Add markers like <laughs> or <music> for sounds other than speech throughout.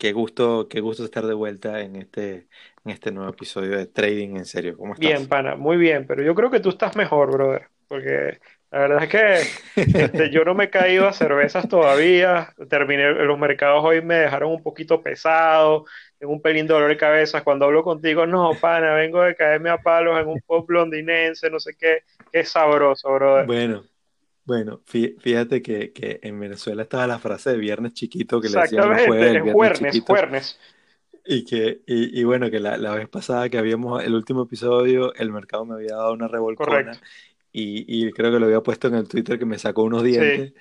Qué gusto, qué gusto estar de vuelta en este, en este nuevo episodio de Trading en serio. ¿Cómo estás? Bien, pana, muy bien, pero yo creo que tú estás mejor, brother, porque la verdad es que este, yo no me he caído a cervezas todavía. Terminé, los mercados hoy me dejaron un poquito pesado, tengo un pelín de dolor de cabeza. Cuando hablo contigo, no, pana, vengo de caerme a palos en un pop londinense, no sé qué, qué sabroso, brother. Bueno, bueno, fíjate que, que, en Venezuela estaba la frase de viernes chiquito que le decían los jueves, el viernes juernes, Y que, y, y bueno, que la, la, vez pasada que habíamos, el último episodio, el mercado me había dado una revolcona. Y, y, creo que lo había puesto en el Twitter que me sacó unos dientes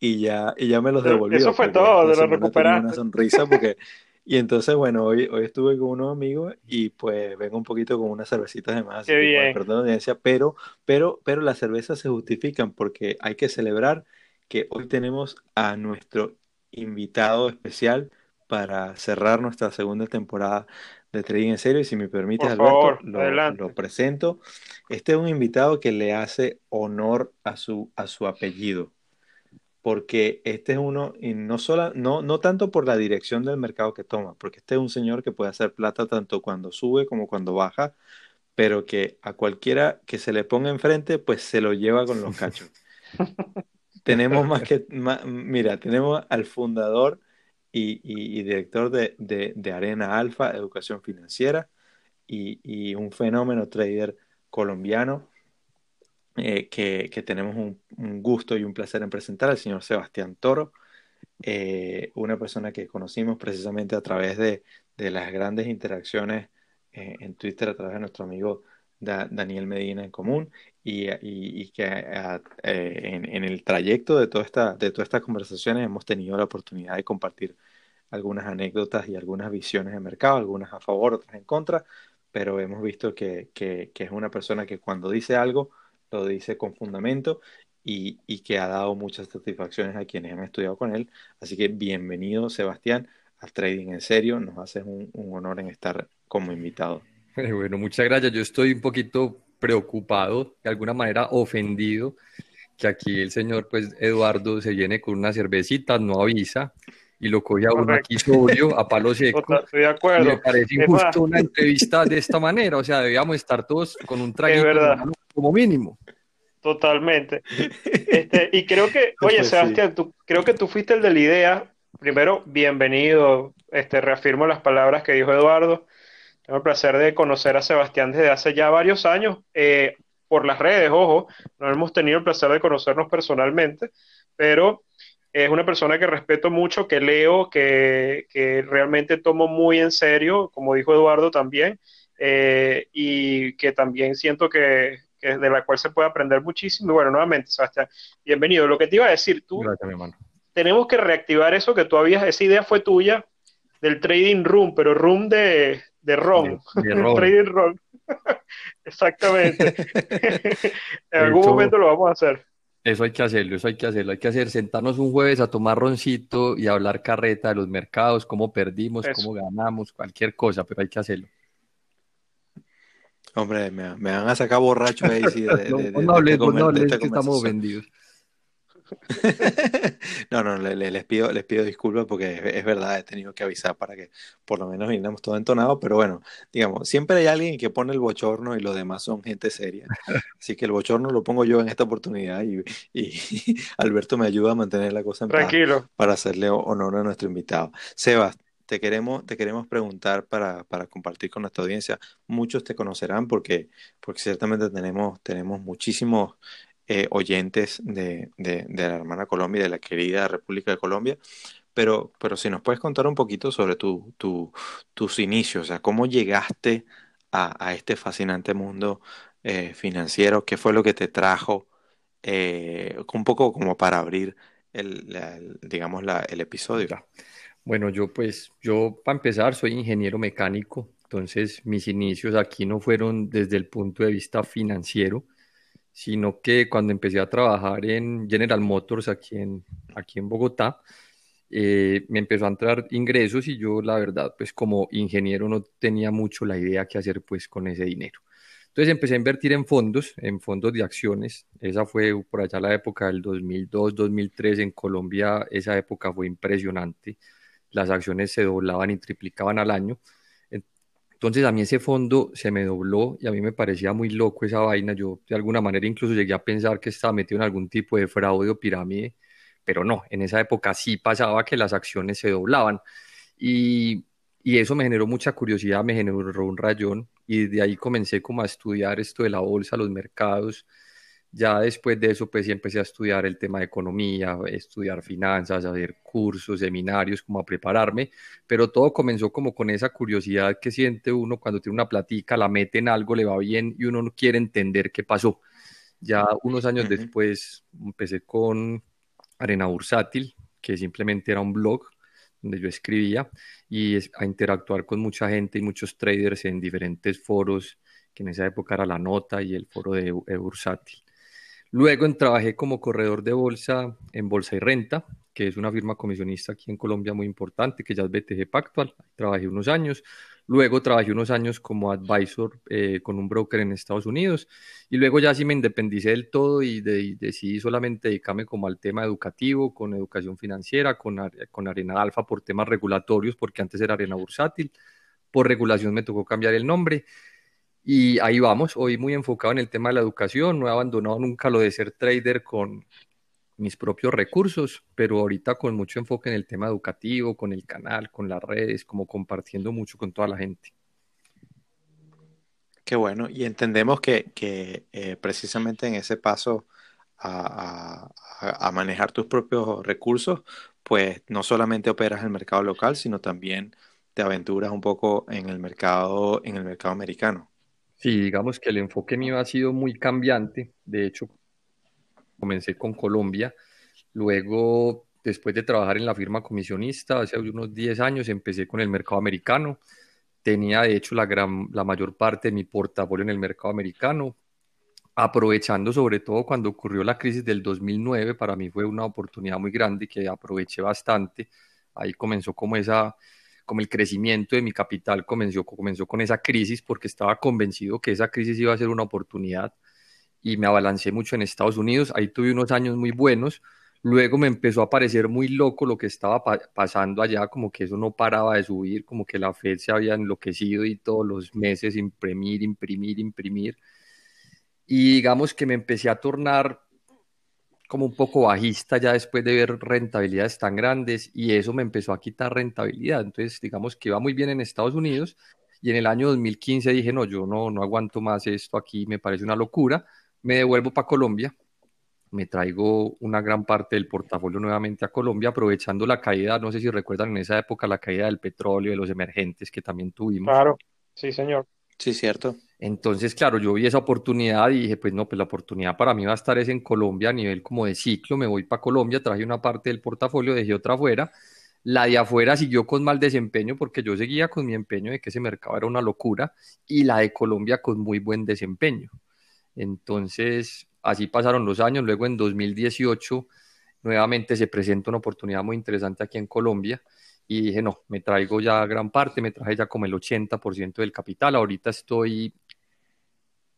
y ya, y ya me los devolvió. Eso fue todo, de lo recuperaste. Una sonrisa porque Y entonces, bueno, hoy, hoy estuve con unos amigos y pues vengo un poquito con unas cervecitas de más. Qué bien. Perdón, audiencia, pero, pero, pero las cervezas se justifican porque hay que celebrar que hoy tenemos a nuestro invitado especial para cerrar nuestra segunda temporada de Trading en Serio. Y si me permites, Alberto, lo, lo, presento. Este es un invitado que le hace honor a su, a su apellido porque este es uno, y no, solo, no, no tanto por la dirección del mercado que toma, porque este es un señor que puede hacer plata tanto cuando sube como cuando baja, pero que a cualquiera que se le ponga enfrente, pues se lo lleva con los cachos. <laughs> tenemos más que, mira, tenemos al fundador y, y, director de, de, de, Arena Alfa, Educación Financiera, y, y un fenómeno trader colombiano eh, que, que, tenemos un, un, gusto y un placer en presentar al señor Sebastián Toro, eh, una persona que conocimos precisamente a través de, de las grandes interacciones eh, en Twitter a través de nuestro amigo da, Daniel Medina en común y, y, y que en, en, el trayecto de, toda esta, de todas estas conversaciones hemos tenido la oportunidad de compartir algunas anécdotas y algunas visiones de mercado, algunas a favor, otras en contra, pero hemos visto que, que, que es una persona que cuando dice algo, lo dice con fundamento y, y, que ha dado muchas satisfacciones a quienes han estudiado con él. Así que bienvenido, Sebastián, al Trading en Serio. Nos haces un, un honor en estar como invitado. Bueno, muchas gracias. Yo estoy un poquito preocupado, de alguna manera ofendido, que aquí el señor, pues, Eduardo, se viene con una cervecita, no avisa, y lo coge a uno aquí sobrio, a <laughs> palo seco. Estoy de acuerdo. Me parece injusto una <laughs> entrevista de esta manera, o sea, debíamos estar todos con un traguito como mínimo. Totalmente. Este, y creo que, <laughs> oye, pues Sebastián, tú, creo que tú fuiste el de la idea. Primero, bienvenido. Este, reafirmo las palabras que dijo Eduardo. Tengo el placer de conocer a Sebastián desde hace ya varios años, eh, por las redes, ojo, no hemos tenido el placer de conocernos personalmente, pero es una persona que respeto mucho, que leo, que, que realmente tomo muy en serio, como dijo Eduardo también, eh, y que también siento que, que, de la cual se puede aprender muchísimo. Y bueno, nuevamente, Sebastián, bienvenido. Lo que te iba a decir, tú, tenemos que reactivar eso que tú habías, esa idea fue tuya del trading room, pero room de, de ron. <laughs> trading room. <laughs> Exactamente. <laughs> en algún momento lo vamos a hacer. Eso hay que hacerlo, eso hay que hacerlo. Hay que hacer, sentarnos un jueves a tomar roncito y hablar carreta de los mercados, cómo perdimos, cómo ganamos, cualquier cosa, pero hay que hacerlo. Hombre, me, me van a sacar borracho ahí. Sí, de, <laughs> no, de, no, hables, no hables, que estamos vendidos. <laughs> no, no, les, pido, les pido disculpas porque es, verdad, he tenido que avisar para que por lo menos viniéramos todo entonado, pero bueno, digamos, siempre hay alguien que pone el bochorno y los demás son gente seria. Así que el bochorno lo pongo yo en esta oportunidad y, y <laughs> Alberto me ayuda a mantener la cosa en Tranquilo. para hacerle honor a nuestro invitado. Sebas, te queremos, te queremos preguntar para, para, compartir con nuestra audiencia. Muchos te conocerán porque, porque ciertamente tenemos, tenemos muchísimos eh, oyentes de, la hermana Colombia de la querida República de Colombia. Pero, pero si nos puedes contar un poquito sobre tu, tu, tus inicios, o sea, cómo llegaste a, a este fascinante mundo eh, financiero, qué fue lo que te trajo, eh, un poco como para abrir el, digamos, la, el episodio. Bueno, yo pues, yo para empezar soy ingeniero mecánico, entonces mis inicios aquí no fueron desde el punto de vista financiero, sino que cuando empecé a trabajar en General Motors aquí en, aquí en Bogotá, eh, me empezó a entrar ingresos y yo la verdad pues como ingeniero no tenía mucho la idea qué hacer pues con ese dinero. Entonces empecé a invertir en fondos, en fondos de acciones. Esa fue por allá la época del 2002, 2003 en Colombia. Esa época fue impresionante. Las acciones se doblaban y triplicaban al año. Entonces a mí ese fondo se me dobló y a mí me parecía muy loco esa vaina. Yo de alguna manera incluso llegué a pensar que estaba metido en algún tipo de fraude o pirámide, pero no, en esa época sí pasaba que las acciones se doblaban. Y, y eso me generó mucha curiosidad, me generó un rayón y de ahí comencé como a estudiar esto de la bolsa, los mercados. Ya después de eso, pues sí empecé a estudiar el tema de economía, estudiar finanzas, a hacer cursos, seminarios, como a prepararme, pero todo comenzó como con esa curiosidad que siente uno cuando tiene una platica, la mete en algo, le va bien y uno no quiere entender qué pasó. Ya unos años después empecé con Arena Bursátil, que simplemente era un blog donde yo escribía y a interactuar con mucha gente y muchos traders en diferentes foros, que en esa época era la nota y el foro de Bursátil. Luego trabajé como corredor de bolsa en Bolsa y Renta, que es una firma comisionista aquí en Colombia muy importante, que ya es BTG Pactual. Trabajé unos años. Luego trabajé unos años como advisor eh, con un broker en Estados Unidos. Y luego ya sí me independicé del todo y, decidí solamente dedicarme como al tema educativo, con educación financiera, con, con Arena Alfa por temas regulatorios, porque antes era Arena Bursátil. Por regulación me tocó cambiar el nombre. Y ahí vamos, hoy muy enfocado en el tema de la educación, no he abandonado nunca lo de ser trader con mis propios recursos, pero ahorita con mucho enfoque en el tema educativo, con el canal, con las redes, como compartiendo mucho con toda la gente. Qué bueno, y entendemos que, eh, precisamente en ese paso a, a, manejar tus propios recursos, pues no solamente operas el mercado local, sino también te aventuras un poco en el mercado, en el mercado americano. Sí, digamos que el enfoque mío ha sido muy cambiante. De hecho, comencé con Colombia. Luego, después de trabajar en la firma comisionista, hace unos 10 años, empecé con el mercado americano. Tenía, de hecho, la, gran, la mayor parte de mi portafolio en el mercado americano, aprovechando sobre todo cuando ocurrió la crisis del 2009. Para mí fue una oportunidad muy grande que aproveché bastante. Ahí comenzó como esa como el crecimiento de mi capital comenzó, comenzó con esa crisis porque estaba convencido que esa crisis iba a ser una oportunidad y me abalancé mucho en Estados Unidos. Ahí tuve unos años muy buenos. Luego me empezó a parecer muy loco lo que estaba pasando allá, como que eso no paraba de subir, como que la Fed se había enloquecido y todos los meses imprimir, imprimir, imprimir. Y digamos que me empecé a tornar como un poco bajista ya después de ver rentabilidades tan grandes y eso me empezó a quitar rentabilidad. Entonces, digamos que iba muy bien en Estados Unidos y en el año 2015 dije, no, yo no, no aguanto más esto aquí, me parece una locura. Me devuelvo para Colombia, me traigo una gran parte del portafolio nuevamente a Colombia, aprovechando la caída, no sé si recuerdan en esa época la caída del petróleo, de los emergentes que también tuvimos. Claro, sí, señor. Sí, cierto. Entonces, claro, yo vi esa oportunidad y dije, pues no, pues la oportunidad para mí va a estar es en Colombia a nivel como de ciclo, me voy para Colombia, traje una parte del portafolio, dejé otra afuera. La de afuera siguió con mal desempeño porque yo seguía con mi empeño de que ese mercado era una locura y la de Colombia con muy buen desempeño. Entonces, así pasaron los años, luego en 2018 nuevamente se presenta una oportunidad muy interesante aquí en Colombia y dije, no, me traigo ya gran parte, me traje ya como el 80% del capital, ahorita estoy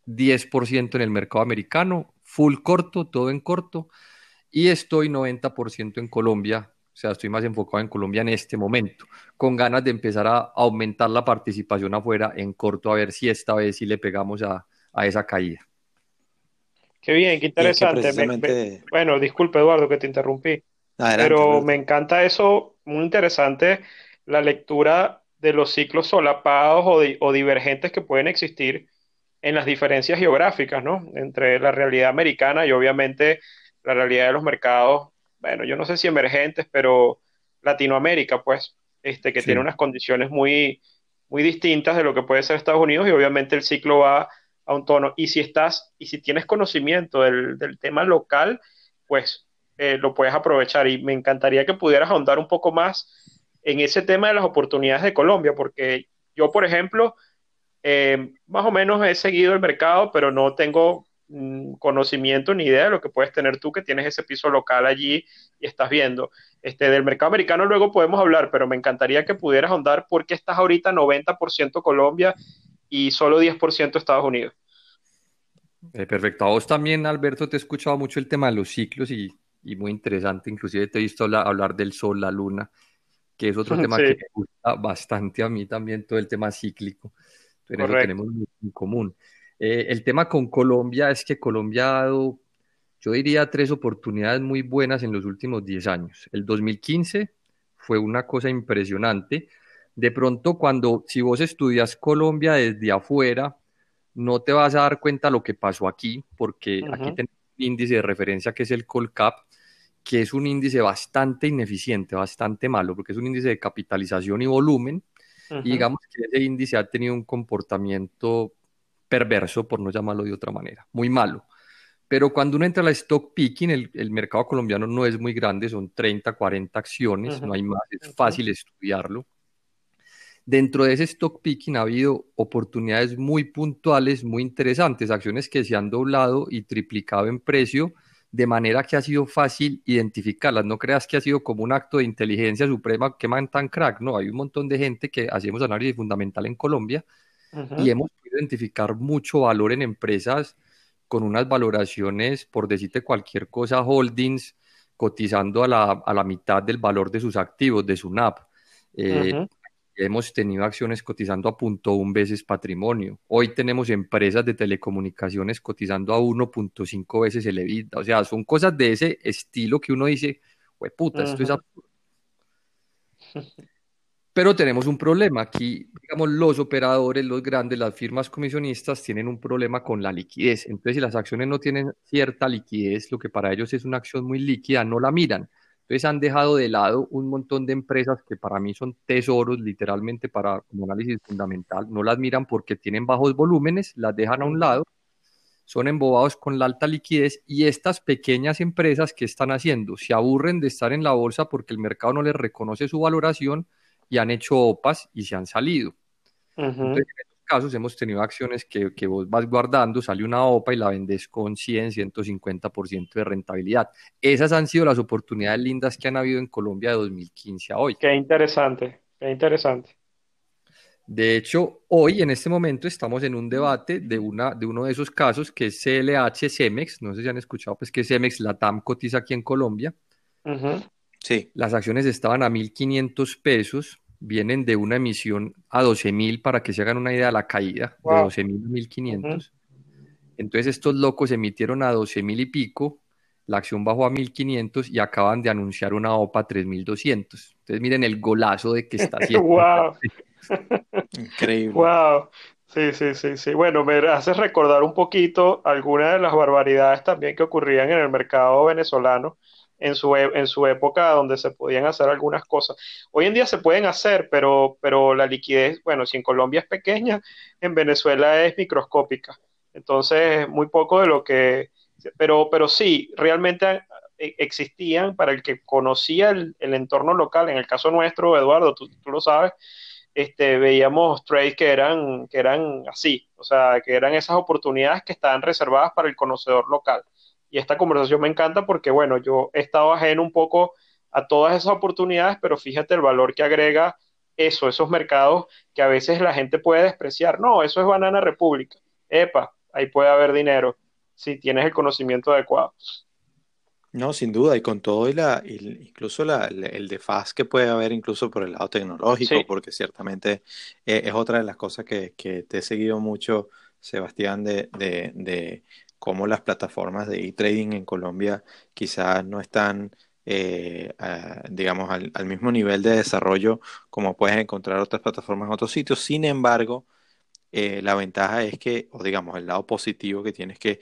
10% en el mercado americano, full corto, todo en corto, y estoy 90% en Colombia, o sea, estoy más enfocado en Colombia en este momento, con ganas de empezar a aumentar la participación afuera en corto, a ver si esta vez sí le pegamos a, esa caída. Qué bien, qué interesante. bueno, disculpe Eduardo que te interrumpí, pero me encanta eso, muy interesante la lectura de los ciclos solapados o, divergentes que pueden existir en las diferencias geográficas, ¿no? Entre la realidad americana y obviamente la realidad de los mercados, bueno, yo no sé si emergentes, pero Latinoamérica, pues, este, que tiene unas condiciones muy, muy distintas de lo que puede ser Estados Unidos y obviamente el ciclo va a un tono. Y si estás, y si tienes conocimiento del, tema local, pues eh, lo puedes aprovechar. Y me encantaría que pudieras ahondar un poco más en ese tema de las oportunidades de Colombia, porque yo, por ejemplo, eh, más o menos he seguido el mercado, pero no tengo mm, conocimiento ni idea de lo que puedes tener tú que tienes ese piso local allí y estás viendo. Este, del mercado americano luego podemos hablar, pero me encantaría que pudieras ahondar por qué estás ahorita 90% Colombia y solo 10% Estados Unidos. Eh, perfecto. A vos también, Alberto, te he escuchado mucho el tema de los ciclos y, muy interesante. Inclusive te he visto hablar del sol, la luna, que es otro <laughs> tema que me gusta bastante a mí también, todo el tema cíclico. Entonces, eso tenemos en común. Eh, el tema con Colombia es que Colombia ha dado yo diría tres oportunidades muy buenas en los últimos 10 años. El 2015 fue una cosa impresionante. De pronto, cuando si vos estudias Colombia desde afuera, no te vas a dar cuenta lo que pasó aquí, porque aquí tenemos un índice de referencia que es el Colcap, que es un índice bastante ineficiente, bastante malo, porque es un índice de capitalización y volumen. Y digamos que ese índice ha tenido un comportamiento perverso, por no llamarlo de otra manera, muy malo. Pero cuando uno entra a la stock picking, el, mercado colombiano no es muy grande, son 30, 40 acciones, no hay más, es fácil estudiarlo. Dentro de ese stock picking ha habido oportunidades muy puntuales, muy interesantes, acciones que se han doblado y triplicado en precio, de manera que ha sido fácil identificarlas. No creas que ha sido como un acto de inteligencia suprema que man tan crack, no, hay un montón de gente que hacemos análisis fundamental en Colombia y hemos podido identificar mucho valor en empresas con unas valoraciones, por decirte cualquier cosa, holdings cotizando a la, a la mitad del valor de sus activos, de su NAP. Eh, hemos tenido acciones cotizando a punto un veces patrimonio. Hoy tenemos empresas de telecomunicaciones cotizando a 1.5 veces el EBITDA. O sea, son cosas de ese estilo que uno dice, puta, esto es absurdo. Pero tenemos un problema. Aquí, digamos, los operadores, los grandes, las firmas comisionistas tienen un problema con la liquidez. Entonces, si las acciones no tienen cierta liquidez, lo que para ellos es una acción muy líquida, no la miran. Entonces, han dejado de lado un montón de empresas que para mí son tesoros, literalmente, para un análisis fundamental. No las miran porque tienen bajos volúmenes, las dejan a un lado, son embobados con la alta liquidez y estas pequeñas empresas que están haciendo se aburren de estar en la bolsa porque el mercado no les reconoce su valoración y han hecho OPAs y se han salido. Entonces, en estos casos hemos tenido acciones que, que, vos vas guardando, sale una OPA y la vendes con 100, 150% de rentabilidad. Esas han sido las oportunidades lindas que han habido en Colombia de 2015 a hoy. Qué interesante, qué interesante. De hecho, hoy en este momento estamos en un debate de, una, de uno de esos casos que es CLH Cemex, no sé si han escuchado, pues que Cemex, la TAM cotiza aquí en Colombia. Sí. Las acciones estaban a 1.500 pesos, vienen de una emisión a 12.000 para que se hagan una idea de la caída, de 12.000 a 1.500. Entonces estos locos emitieron a 12.000 y pico, la acción bajó a 1.500 y acaban de anunciar una OPA a 3.200. Entonces miren el golazo de que está <laughs> haciendo. ¡Wow! <laughs> Increíble. ¡Wow! Sí, sí, sí, sí. Bueno, me hace recordar un poquito algunas de las barbaridades también que ocurrían en el mercado venezolano en su, e, en su época donde se podían hacer algunas cosas. Hoy en día se pueden hacer, pero, pero la liquidez, bueno, si en Colombia es pequeña, en Venezuela es microscópica. Entonces, muy poco de lo que... Pero, pero sí, realmente e, existían, para el que conocía el, entorno local, en el caso nuestro, Eduardo, tú, tú, lo sabes, este, veíamos trades que eran, que eran así, o sea, que eran esas oportunidades que estaban reservadas para el conocedor local. Y esta conversación me encanta porque, bueno, yo he estado ajeno un poco a todas esas oportunidades, pero fíjate el valor que agrega eso, esos mercados que a veces la gente puede despreciar. No, eso es Banana República. Epa, ahí puede haber dinero si tienes el conocimiento adecuado. No, sin duda, y con todo y la, incluso la, el defaz que puede haber incluso por el lado tecnológico, porque ciertamente eh, es otra de las cosas que, que, te he seguido mucho, Sebastián, de, de cómo las plataformas de e-trading en Colombia quizás no están eh, digamos, al, mismo nivel de desarrollo como puedes encontrar otras plataformas en otros sitios. Sin embargo, eh, la ventaja es que, o digamos, el lado positivo que tienes que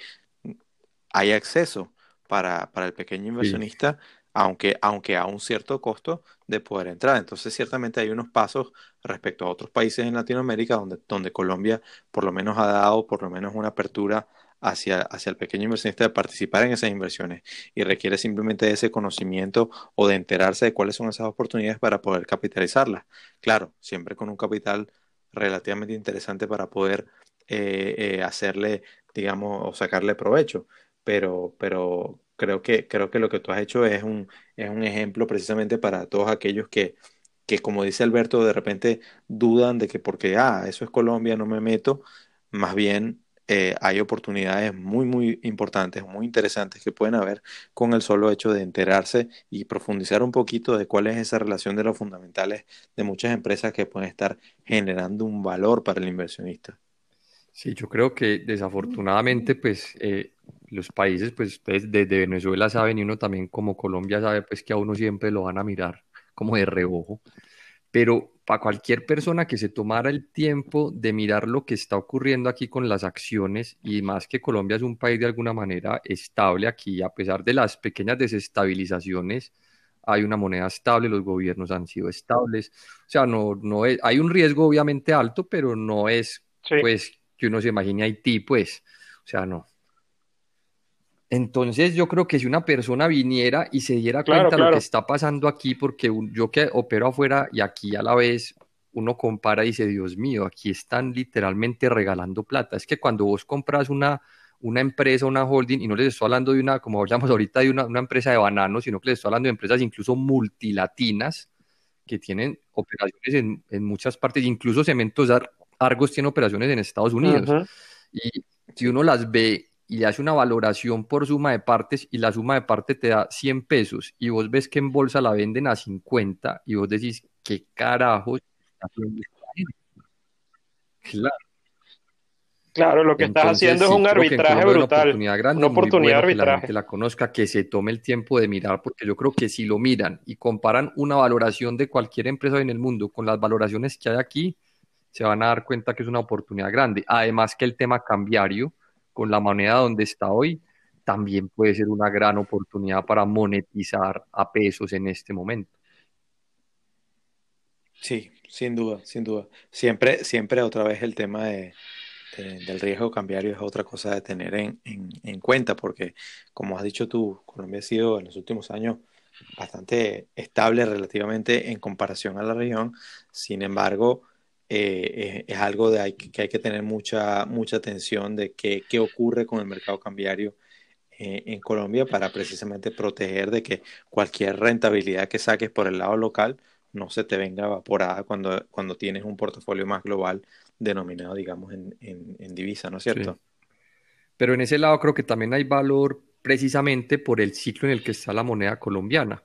hay acceso para, el pequeño inversionista, aunque, aunque a un cierto costo de poder entrar. Entonces, ciertamente hay unos pasos respecto a otros países en Latinoamérica donde, donde Colombia por lo menos ha dado por lo menos una apertura hacia, hacia el pequeño inversionista de participar en esas inversiones y requiere simplemente ese conocimiento o de enterarse de cuáles son esas oportunidades para poder capitalizarlas. Claro, siempre con un capital relativamente interesante para poder eh, eh, hacerle, digamos, o sacarle provecho. Pero, pero creo que, creo que lo que tú has hecho es un, es un ejemplo precisamente para todos aquellos que, que, como dice Alberto, de repente dudan de que porque, ah, eso es Colombia, no me meto. Más bien eh, hay oportunidades muy, muy importantes, muy interesantes que pueden haber con el solo hecho de enterarse y profundizar un poquito de cuál es esa relación de los fundamentales de muchas empresas que pueden estar generando un valor para el inversionista. Sí, yo creo que desafortunadamente, pues eh, los países, pues desde Venezuela saben y uno también como Colombia sabe, pues que a uno siempre lo van a mirar como de reojo. Pero para cualquier persona que se tomara el tiempo de mirar lo que está ocurriendo aquí con las acciones, y más que Colombia es un país de alguna manera estable aquí, a pesar de las pequeñas desestabilizaciones, hay una moneda estable, los gobiernos han sido estables, o sea, no, no es, hay un riesgo obviamente alto, pero no es pues que uno se imagine Haití, pues, o sea, no. Entonces yo creo que si una persona viniera y se diera cuenta de lo que está pasando aquí, porque yo que opero afuera y aquí a la vez uno compara y dice, Dios mío, aquí están literalmente regalando plata. Es que cuando vos compras una, una empresa, una holding, y no les estoy hablando de una, como hablamos ahorita, de una, empresa de bananos, sino que les estoy hablando de empresas incluso multilatinas que tienen operaciones en, en muchas partes, incluso Cementos Argos tiene operaciones en Estados Unidos. Y si uno las ve y le hace una valoración por suma de partes y la suma de partes te da 100 pesos y vos ves que en bolsa la venden a 50 y vos decís, ¿qué carajos Claro. Claro, lo que estás haciendo es un arbitraje brutal. Una oportunidad grande, una oportunidad de arbitraje. Que la conozca, que se tome el tiempo de mirar, porque yo creo que si lo miran y comparan una valoración de cualquier empresa en el mundo con las valoraciones que hay aquí, se van a dar cuenta que es una oportunidad grande. Además que el tema cambiario, con la moneda donde está hoy, también puede ser una gran oportunidad para monetizar a pesos en este momento. Sí, sin duda, sin duda. Siempre, siempre otra vez el tema de, del riesgo cambiario es otra cosa de tener en, en, cuenta, porque como has dicho tú, Colombia ha sido en los últimos años bastante estable relativamente en comparación a la región. Sin embargo, eh, es, algo de hay, que hay que tener mucha, mucha atención de qué, qué ocurre con el mercado cambiario eh, en Colombia para precisamente proteger de que cualquier rentabilidad que saques por el lado local no se te venga evaporada cuando, cuando tienes un portafolio más global denominado, digamos, en, en, divisa, ¿no es cierto? Pero en ese lado creo que también hay valor precisamente por el ciclo en el que está la moneda colombiana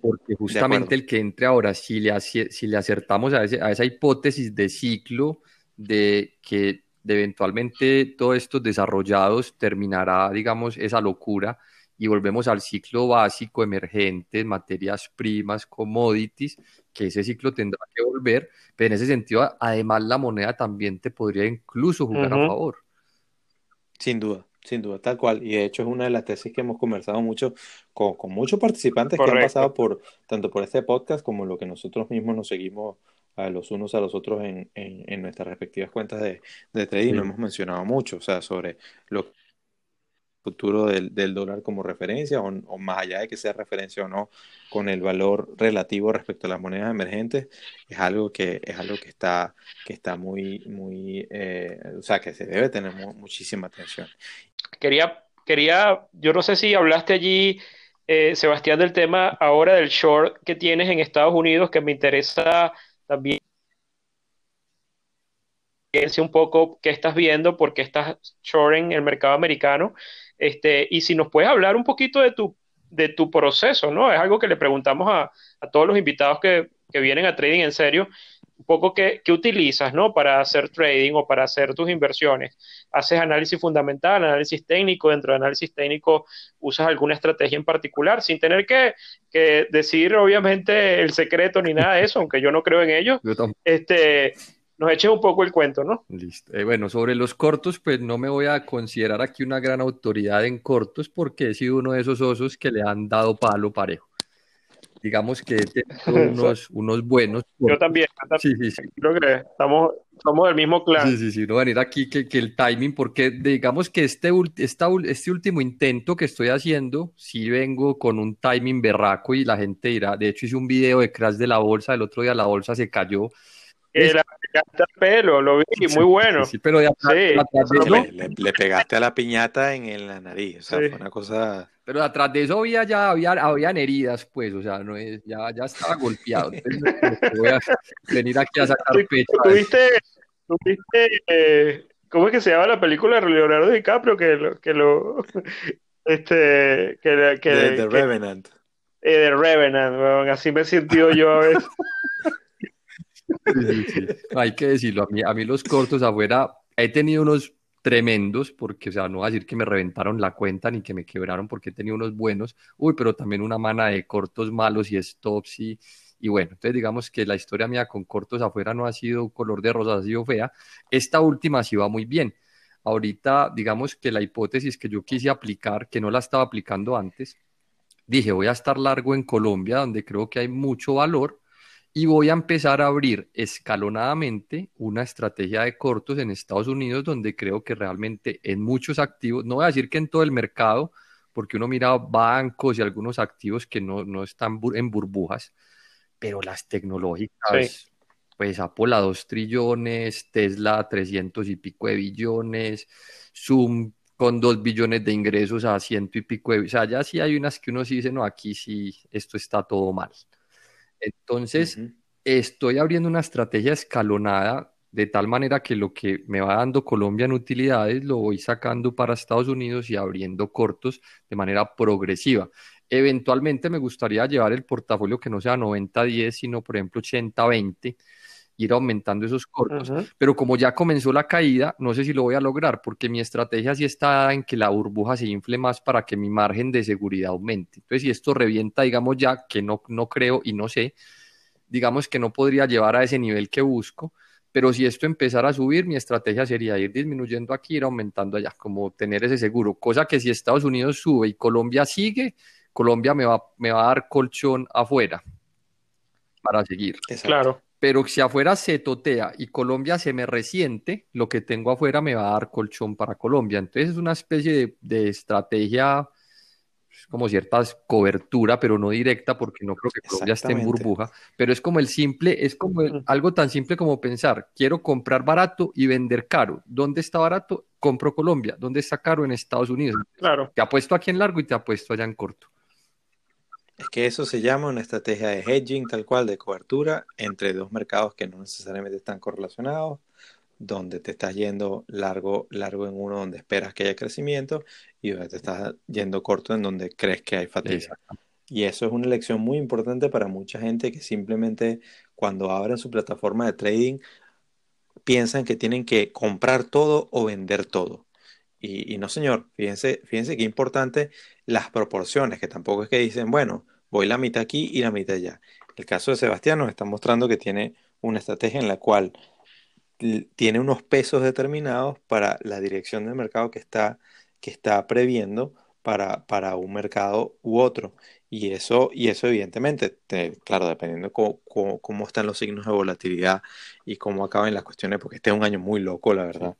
porque justamente el que entre ahora, si le, si le acertamos a, a, esa hipótesis de ciclo, de que eventualmente todos estos desarrollados terminará, digamos, esa locura y volvemos al ciclo básico, emergente, materias primas, commodities, que ese ciclo tendrá que volver, pero en ese sentido, además la moneda también te podría incluso jugar a favor. Sin duda. Sin duda, tal cual. Y de hecho es una de las tesis que hemos conversado mucho con, muchos participantes que han pasado por tanto por este podcast como lo que nosotros mismos nos seguimos a los unos a los otros en, en, nuestras respectivas cuentas de, de trading. Lo hemos mencionado mucho, o sea, sobre lo futuro del, del dólar como referencia o, más allá de que sea referencia o no con el valor relativo respecto a las monedas emergentes es algo que es algo que está que está muy muy eh, o sea que se debe tener muchísima atención. Quería quería yo no sé si hablaste allí eh, Sebastián del tema ahora del short que tienes en Estados Unidos que me interesa también un poco qué estás viendo, por qué estás short en el mercado americano este, y si nos puedes hablar un poquito de tu, de tu proceso, ¿no? Es algo que le preguntamos a, todos los invitados que, vienen a Trading en serio. un poco qué, qué, utilizas, ¿no? Para hacer trading o para hacer tus inversiones. ¿Haces análisis fundamental, análisis técnico? Dentro de análisis técnico, ¿usas alguna estrategia en particular? Sin tener que, que decir, obviamente, el secreto ni nada de eso, aunque yo no creo en ello. Este, nos eches un poco el cuento, ¿no? Listo. Eh, bueno, sobre los cortos, pues no me voy a considerar aquí una gran autoridad en cortos porque he sido uno de esos osos que le han dado palo parejo digamos que <laughs> unos, unos buenos. Yo también, Sí, sí, sí. Creo que estamos, somos del mismo clan. Sí, sí, sí, no venir aquí que, que, el timing, porque digamos que este, esta, este último intento que estoy haciendo, sí vengo con un timing berraco y la gente dirá, de hecho hice un video de crash de la bolsa, el otro día la bolsa se cayó le pegaste al pelo, lo vi, muy bueno. Sí, pero le, pegaste a la piñata en, la nariz, o sea, fue una cosa... Pero atrás de eso había ya había, habían heridas, pues, o sea, no es, ya, ya estaba golpeado. voy a venir aquí a sacar pecho. ¿Tuviste, tuviste eh, ¿cómo es que se llama la película de Leonardo DiCaprio que lo, que lo, <laughs> este, que, que The, Revenant. Eh, The Revenant, así me he sentido yo a veces. <laughs> <laughs> Hay que decirlo, a mí, a mí los cortos afuera he tenido unos tremendos, porque, o sea, no voy a decir que me reventaron la cuenta ni que me quebraron porque he tenido unos buenos, uy, pero también una mana de cortos malos y stops y, y bueno, entonces digamos que la historia mía con cortos afuera no ha sido color de rosa, ha sido fea. Esta última sí va muy bien. Ahorita, digamos que la hipótesis que yo quise aplicar, que no la estaba aplicando antes, dije, voy a estar largo en Colombia, donde creo que hay mucho valor, y voy a empezar a abrir escalonadamente una estrategia de cortos en Estados Unidos donde creo que realmente en muchos activos, no voy a decir que en todo el mercado, porque uno mira bancos y algunos activos que no, no están en burbujas, pero las tecnológicas, pues Apple a 2 trillones, Tesla a 300 y pico de billones, Zoom con 2 billones de ingresos a ciento y pico de... O sea, ya sí hay unas que uno sí dice, no, aquí sí, esto está todo mal. Entonces, estoy abriendo una estrategia escalonada de tal manera que lo que me va dando Colombia en utilidades lo voy sacando para Estados Unidos y abriendo cortos de manera progresiva. Eventualmente me gustaría llevar el portafolio que no sea 90-10, sino por ejemplo 80-20, ir aumentando esos cortos. Pero como ya comenzó la caída, no sé si lo voy a lograr, porque mi estrategia sí está en que la burbuja se infle más para que mi margen de seguridad aumente. Entonces, si esto revienta, digamos ya, que no, no creo y no sé, digamos que no podría llevar a ese nivel que busco. Pero si esto empezara a subir, mi estrategia sería ir disminuyendo aquí, ir aumentando allá, como tener ese seguro. Cosa que si Estados Unidos sube y Colombia sigue, Colombia me va, me va a dar colchón afuera para seguir. Claro pero si afuera se totea y Colombia se me resiente, lo que tengo afuera me va a dar colchón para Colombia. Entonces es una especie de, estrategia, pues, como cierta cobertura, pero no directa, porque no creo que Colombia esté en burbuja, pero es como el simple, es como algo tan simple como pensar, quiero comprar barato y vender caro. ¿Dónde está barato? Compro Colombia. ¿Dónde está caro? En Estados Unidos. Claro. Te apuesto aquí en largo y te apuesto allá en corto. Es que eso se llama una estrategia de hedging tal cual, de cobertura entre dos mercados que no necesariamente están correlacionados, donde te estás yendo largo, largo en uno donde esperas que haya crecimiento y donde te estás yendo corto en donde crees que hay fatiga. Y eso es una elección muy importante para mucha gente que simplemente cuando abren su plataforma de trading piensan que tienen que comprar todo o vender todo. Y, y no, señor, fíjense, fíjense qué importante las proporciones, que tampoco es que dicen, bueno, voy la mitad aquí y la mitad allá. El caso de Sebastián nos está mostrando que tiene una estrategia en la cual tiene unos pesos determinados para la dirección del mercado que está, que está previendo para, para un mercado u otro. Y eso, y eso evidentemente, claro, dependiendo cómo, cómo, están los signos de volatilidad y cómo acaban las cuestiones, porque este es un año muy loco, la verdad.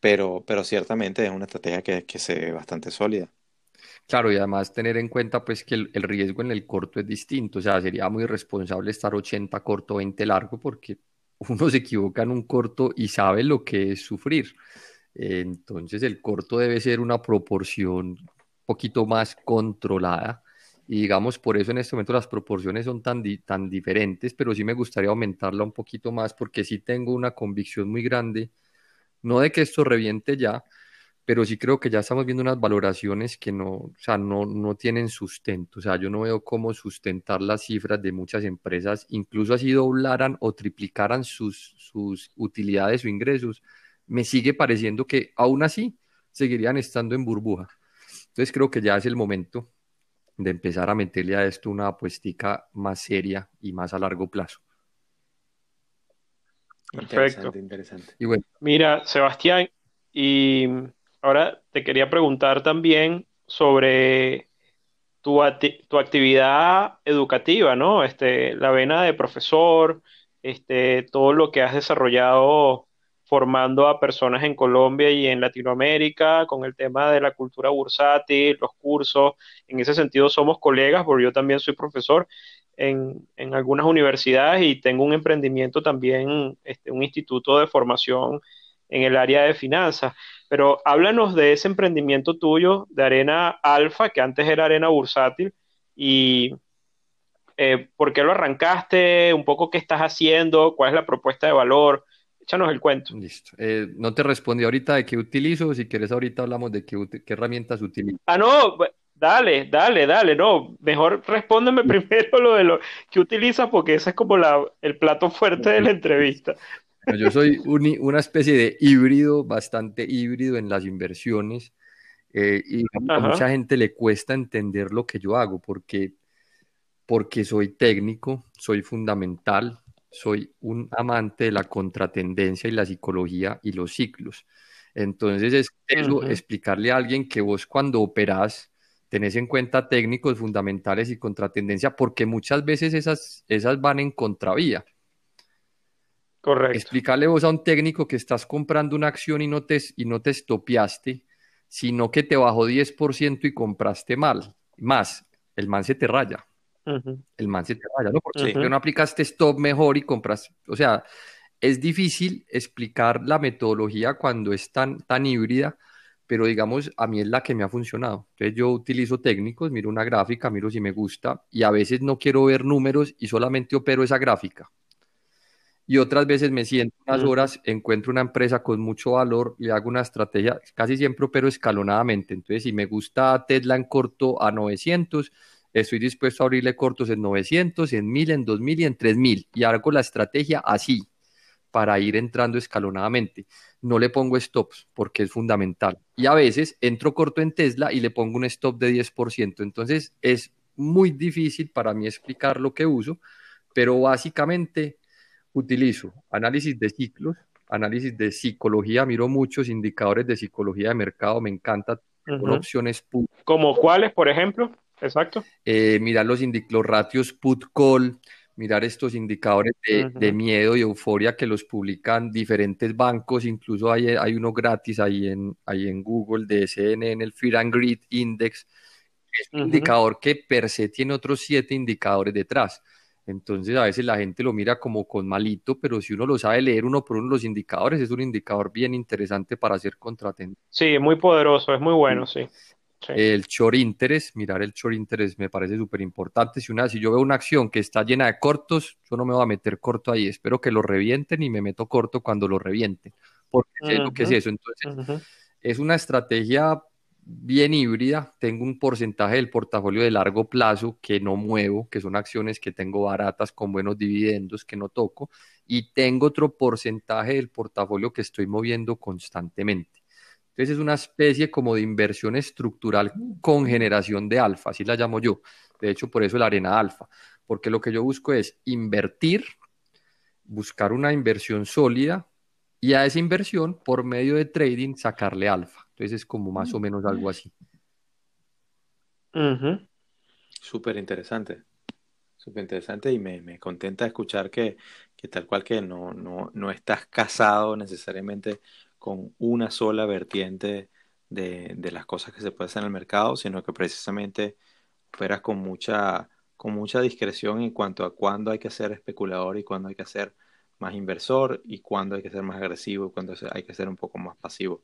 Pero, pero ciertamente es una estrategia que, que se ve bastante sólida. Claro, y además tener en cuenta pues que el, riesgo en el corto es distinto, o sea, sería muy responsable estar 80 corto, 20 largo, porque <laughs> uno se equivoca en un corto y sabe lo que es sufrir. Entonces el corto debe ser una proporción un poquito más controlada y digamos por eso en este momento las proporciones son tan, tan diferentes, pero sí me gustaría aumentarla un poquito más porque sí tengo una convicción muy grande, no de que esto reviente ya, pero sí creo que ya estamos viendo unas valoraciones que no, o sea, no, no tienen sustento. O sea, yo no veo cómo sustentar las cifras de muchas empresas, incluso así doblaran o triplicaran sus, sus utilidades o ingresos. Me sigue pareciendo que aún así seguirían estando en burbuja. Entonces creo que ya es el momento de empezar a meterle a esto una apuestica más seria y más a largo plazo. Perfecto. Interesante, Y bueno. Mira, Sebastián, y ahora te quería preguntar también sobre tu, tu actividad educativa, ¿no? Este, la vena de profesor, este, todo lo que has desarrollado formando a personas en Colombia y en Latinoamérica con el tema de la cultura bursátil, los cursos. En ese sentido somos colegas, porque yo también soy profesor en, algunas universidades y tengo un emprendimiento también, este, un instituto de formación en el área de finanzas. Pero háblanos de ese emprendimiento tuyo de Arena Alfa, que antes era Arena Bursátil, y eh, por qué lo arrancaste, un poco qué estás haciendo, cuál es la propuesta de valor. Échanos el cuento. Listo. Eh, no te respondí ahorita de qué utilizo, si quieres ahorita hablamos de qué, qué herramientas utilizo. Ah, no, Dale, dale, dale, no, mejor respóndeme <laughs> primero lo de lo que utilizas porque ese es como la, el plato fuerte de la <laughs> entrevista. Yo soy una especie de híbrido, bastante híbrido en las inversiones eh, y a mucha gente le cuesta entender lo que yo hago porque, porque soy técnico, soy fundamental, soy un amante de la contratendencia y la psicología y los ciclos. Entonces es eso, explicarle a alguien que vos cuando operás tenés en cuenta técnicos fundamentales y contratendencia, porque muchas veces esas, esas van en contravía. Correcto. Explicarle vos a un técnico que estás comprando una acción y no te, y no te estopiaste, sino que te bajó 10% y compraste mal, más, el man se te raya. El man se te raya, ¿no? Porque no aplicaste stop mejor y compras, o sea, es difícil explicar la metodología cuando es tan, tan híbrida, pero digamos, a mí es la que me ha funcionado. Entonces yo utilizo técnicos, miro una gráfica, miro si me gusta y a veces no quiero ver números y solamente opero esa gráfica. Y otras veces me siento unas horas, encuentro una empresa con mucho valor, le hago una estrategia, casi siempre opero escalonadamente. Entonces, si me gusta Tesla en corto a 900, estoy dispuesto a abrirle cortos en 900, en 1000, en 2000 y en 3000. Y hago la estrategia así, para ir entrando escalonadamente. No le pongo stops porque es fundamental. Y a veces entro corto en Tesla y le pongo un stop de 10%. Entonces es muy difícil para mí explicar lo que uso, pero básicamente utilizo análisis de ciclos, análisis de psicología, miro muchos indicadores de psicología de mercado, me encanta con opciones put. ¿Como cuáles, por ejemplo? Exacto. Eh, mirar los, los ratios put call, mirar estos indicadores de, miedo y euforia que los publican diferentes bancos, incluso hay, hay uno gratis ahí en, ahí en Google de CNN, el Fear and Greed Index, es un indicador que per se tiene otros siete indicadores detrás. Entonces a veces la gente lo mira como con malito, pero si uno lo sabe leer uno por uno los indicadores, es un indicador bien interesante para hacer contratente. Sí, es muy poderoso, es muy bueno, sí. El short interest, mirar el short interest me parece súper importante. Si, una, si yo veo una acción que está llena de cortos, yo no me voy a meter corto ahí. Espero que lo revienten y me meto corto cuando lo revienten. Porque sé lo que es eso. Entonces, es una estrategia bien híbrida. Tengo un porcentaje del portafolio de largo plazo que no muevo, que son acciones que tengo baratas con buenos dividendos que no toco. Y tengo otro porcentaje del portafolio que estoy moviendo constantemente. Entonces es una especie como de inversión estructural con generación de alfa, así la llamo yo. De hecho, por eso la arena alfa, porque lo que yo busco es invertir, buscar una inversión sólida y a esa inversión, por medio de trading, sacarle alfa. Entonces es como más o menos algo así. Súper interesante. Súper interesante y me, contenta escuchar que, tal cual que no, no, no estás casado necesariamente con una sola vertiente de, las cosas que se pueden hacer en el mercado, sino que precisamente operas con mucha, con mucha discreción en cuanto a cuándo hay que ser especulador y cuándo hay que ser más inversor y cuándo hay que ser más agresivo y cuándo hay que ser un poco más pasivo.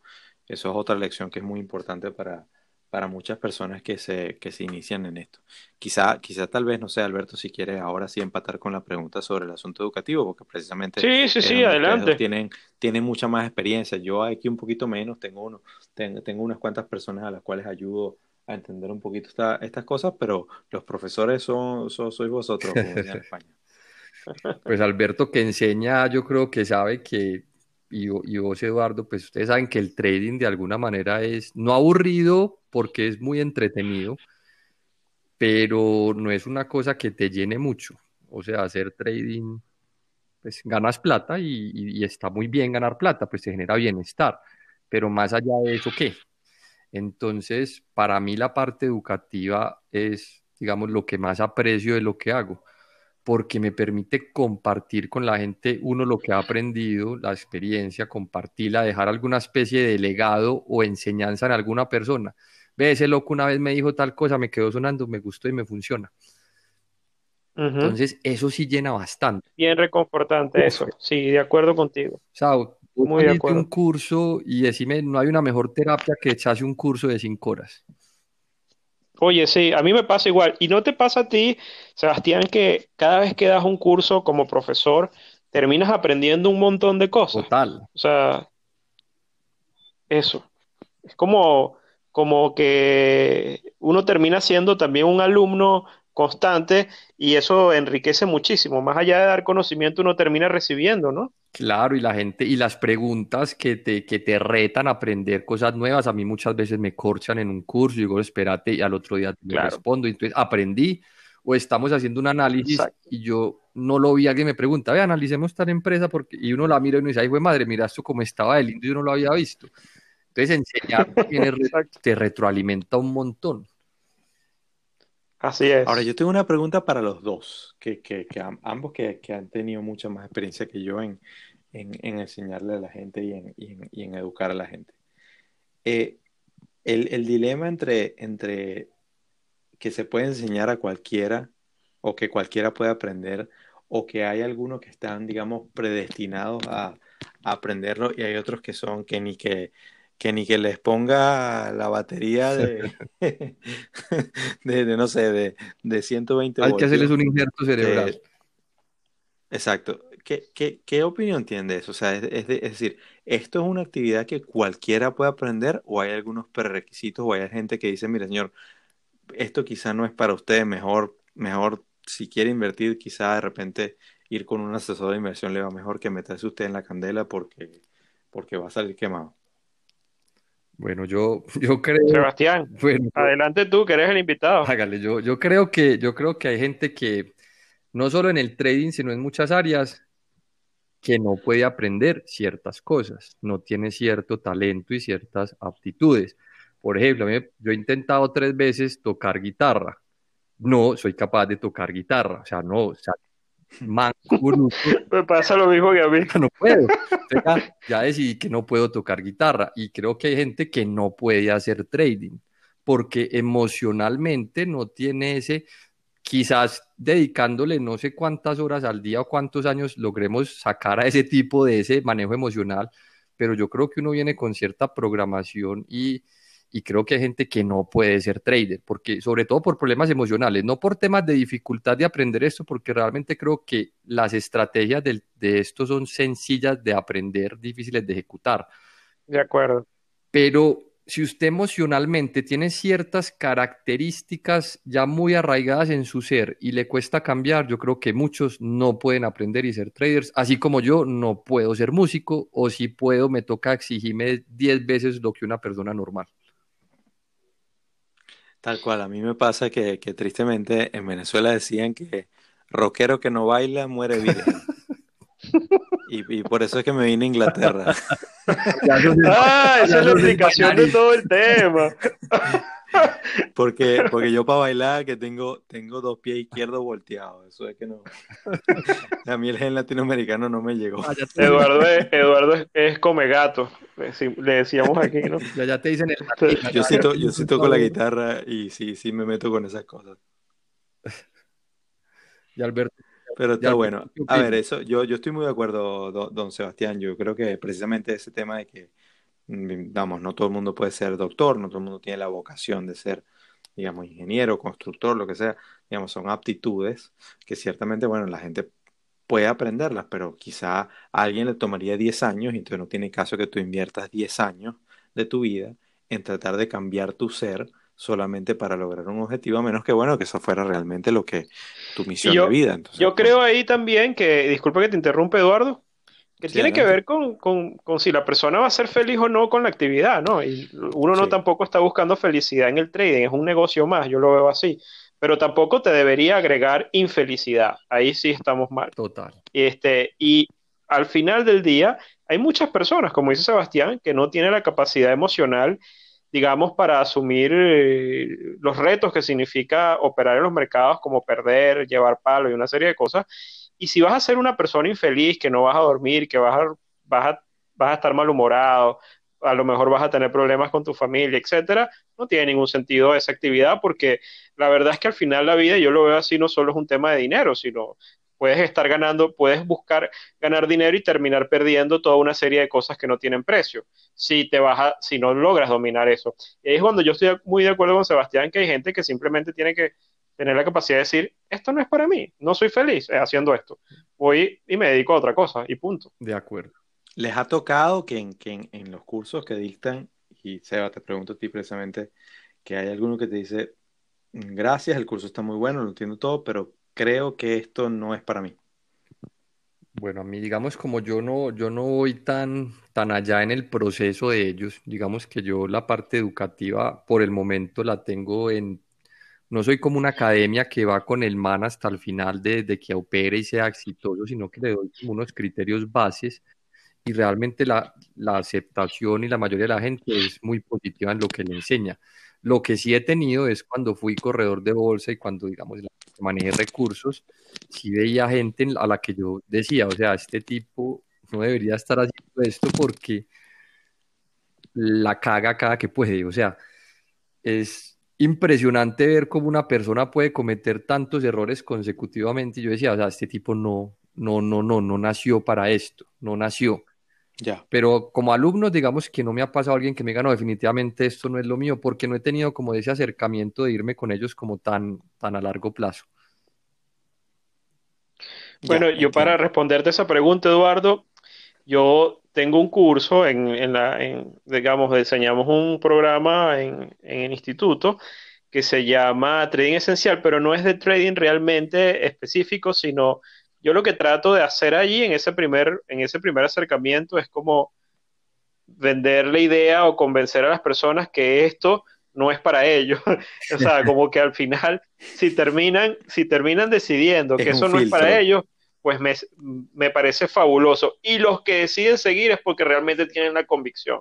Eso es otra lección que es muy importante para, para muchas personas que se, que se inician en esto. Quizá, quizá tal vez, no sé, Alberto, si quiere ahora sí empatar con la pregunta sobre el asunto educativo, porque precisamente sí, sí, sí, adelante. Tienen, tienen mucha más experiencia. Yo aquí un poquito menos, tengo, uno, tengo, tengo unas cuantas personas a las cuales ayudo a entender un poquito estas cosas, pero los profesores son, son sois vosotros, como en <laughs> España. Pues Alberto que enseña, yo creo que sabe que y, vos, Eduardo, pues ustedes saben que el trading de alguna manera es no aburrido porque es muy entretenido, pero no es una cosa que te llene mucho. O sea, hacer trading, pues ganas plata y, está muy bien ganar plata, pues te genera bienestar, pero más allá de eso, ¿qué? Entonces, para mí la parte educativa es, digamos, lo que más aprecio de lo que hago porque me permite compartir con la gente, uno, lo que ha aprendido, la experiencia, compartirla, dejar alguna especie de legado o enseñanza en alguna persona. Ve, ese loco una vez me dijo tal cosa, me quedó sonando, me gustó y me funciona. Entonces, eso sí llena bastante. Bien reconfortante eso, sí, de acuerdo contigo. Sao, Muy de acuerdo. un curso y decime, no hay una mejor terapia que echarse un curso de cinco horas. Oye, sí, a mí me pasa igual. ¿Y no te pasa a ti, Sebastián, que cada vez que das un curso como profesor, terminas aprendiendo un montón de cosas? Total. O sea, eso. Es como, como que uno termina siendo también un alumno constante y eso enriquece muchísimo. Más allá de dar conocimiento, uno termina recibiendo, ¿no? Claro, y la gente, y las preguntas que te, que te retan a aprender cosas nuevas, a mí muchas veces me corchan en un curso, y digo, espérate, y al otro día te respondo, y entonces aprendí, o estamos haciendo un análisis y yo no lo vi, alguien me pregunta, ve, analicemos tal empresa, porque, y uno la mira y uno dice, ay, güey, madre, mira esto como estaba de lindo y yo no lo había visto. Entonces, enseñar <laughs> te retroalimenta un montón. Así es. Ahora, yo tengo una pregunta para los dos, que, que, que ambos que, que, han tenido mucha más experiencia que yo en, en, en enseñarle a la gente y en, en educar a la gente. Eh, el, el, dilema entre, entre que se puede enseñar a cualquiera o que cualquiera puede aprender o que hay algunos que están, digamos, predestinados a aprenderlo y hay otros que son que ni que que ni que les ponga la batería de, <laughs> de, no sé, de, de 120 Hay que hacerles un injerto cerebral. exacto. ¿Qué, qué, qué opinión tiene de eso? O sea, es, es, decir, ¿esto es una actividad que cualquiera puede aprender o hay algunos prerequisitos o hay gente que dice, mire, señor, esto quizá no es para usted, mejor, mejor si quiere invertir, quizá de repente ir con un asesor de inversión le va mejor que meterse usted en la candela porque, porque va a salir quemado? Bueno, yo, <laughs> yo creo. Sebastián, adelante tú, que eres el invitado. Hágale, yo, yo creo que, yo creo que hay gente que, no solo en el trading, sino en muchas áreas, que no puede aprender ciertas cosas, no tiene cierto talento y ciertas aptitudes. Por ejemplo, yo he intentado tres veces tocar guitarra. No soy capaz de tocar guitarra, o sea, no, o sea, Me pasa lo mismo que a mí. No puedo. Ya, decidí que no puedo tocar guitarra y creo que hay gente que no puede hacer trading porque emocionalmente no tiene ese, quizás dedicándole no sé cuántas horas al día o cuántos años logremos sacar a ese tipo de ese manejo emocional, pero yo creo que uno viene con cierta programación y, y creo que hay gente que no puede ser trader, porque sobre todo por problemas emocionales, no por temas de dificultad de aprender esto, porque realmente creo que las estrategias de, de esto son sencillas de aprender, difíciles de ejecutar. De acuerdo. Pero si usted emocionalmente tiene ciertas características ya muy arraigadas en su ser y le cuesta cambiar, yo creo que muchos no pueden aprender y ser traders, así como yo no puedo ser músico o si puedo me toca exigirme 10 veces lo que una persona normal. Tal cual, a mí me pasa que, que tristemente en Venezuela decían que rockero que no baila muere virgen. Y, y, por eso es que me vine a Inglaterra. <laughs> ah, esa es la explicación de todo el tema. <laughs> <laughs> Porque, porque yo para bailar que tengo, tengo dos pies izquierdos volteados. Eso es que no. A mí el gen latinoamericano no me llegó. Ah, <laughs> Eduardo, es, Eduardo es, come gato. Le decíamos aquí, ¿no? <laughs> Ya, ya te dicen el Yo sí, yo sí toco la guitarra y sí, sí me meto con esas cosas. Y Alberto. Pero está bueno. A ver, eso, yo, yo estoy muy de acuerdo, don Sebastián. Yo creo que precisamente ese tema de que vamos, no todo el mundo puede ser doctor, no todo el mundo tiene la vocación de ser, digamos, ingeniero, constructor, lo que sea, digamos, son aptitudes que ciertamente, bueno, la gente puede aprenderlas, pero quizá a alguien le tomaría 10 años y entonces no tiene caso que tú inviertas 10 años de tu vida en tratar de cambiar tu ser solamente para lograr un objetivo, a menos que bueno, que eso fuera realmente lo que tu misión de vida. Entonces, yo pues creo ahí también que, disculpa que te interrumpe Eduardo, que tiene que ver con, si la persona va a ser feliz o no con la actividad, ¿no? Y uno no tampoco está buscando felicidad en el trading, es un negocio más, yo lo veo así. Pero tampoco te debería agregar infelicidad. Ahí sí estamos mal. Total. Este, y al final del día, hay muchas personas, como dice Sebastián, que no tienen la capacidad emocional digamos, para asumir eh, los retos que significa operar en los mercados, como perder, llevar palo y una serie de cosas. Y si vas a ser una persona infeliz, que no vas a dormir, que vas a, vas a, vas a estar malhumorado, a lo mejor vas a tener problemas con tu familia, etcétera, no tiene ningún sentido esa actividad porque la verdad es que al final la vida, yo lo veo así, no solo es un tema de dinero, sino puedes estar ganando, puedes buscar ganar dinero y terminar perdiendo toda una serie de cosas que no tienen precio, si te vas si no logras dominar eso. Y es cuando yo estoy muy de acuerdo con Sebastián que hay gente que simplemente tiene que tener la capacidad de decir, esto no es para mí, no soy feliz haciendo esto, voy y me dedico a otra cosa y punto. De acuerdo. ¿Les ha tocado que en, que en los cursos que dictan, y Seba, te pregunto a ti precisamente, que hay alguno que te dice, gracias, el curso está muy bueno, lo entiendo todo, pero creo que esto no es para mí. Bueno, a mí, digamos, como yo no, yo no voy tan, tan allá en el proceso de ellos, digamos que yo la parte educativa por el momento la tengo en, no soy como una academia que va con el man hasta el final de, que opere y sea exitoso, sino que le doy unos criterios bases y realmente la, la aceptación y la mayoría de la gente es muy positiva en lo que le enseña. Lo que sí he tenido es cuando fui corredor de bolsa y cuando, digamos, manejé recursos, sí veía gente a la que yo decía, o sea, este tipo no debería estar haciendo esto porque la caga cada que puede. O sea, es impresionante ver cómo una persona puede cometer tantos errores consecutivamente. Y yo decía, o sea, este tipo no, no, no, no, no nació para esto, no nació. Ya. Pero como alumno, digamos que no me ha pasado alguien que me diga, no, definitivamente esto no es lo mío, porque no he tenido como ese acercamiento de irme con ellos como tan, tan a largo plazo. Bueno, yo para responderte esa pregunta, Eduardo, yo tengo un curso en, en la, en, digamos, diseñamos un programa en, en el instituto que se llama Trading Esencial, pero no es de trading realmente específico, sino yo lo que trato de hacer allí en ese primer, en ese primer acercamiento es como vender la idea o convencer a las personas que esto no es para ellos. <laughs> o sea, <laughs> como que al final, si terminan, si terminan decidiendo que eso no es para ellos, pues me, me, parece fabuloso. Y los que deciden seguir es porque realmente tienen la convicción.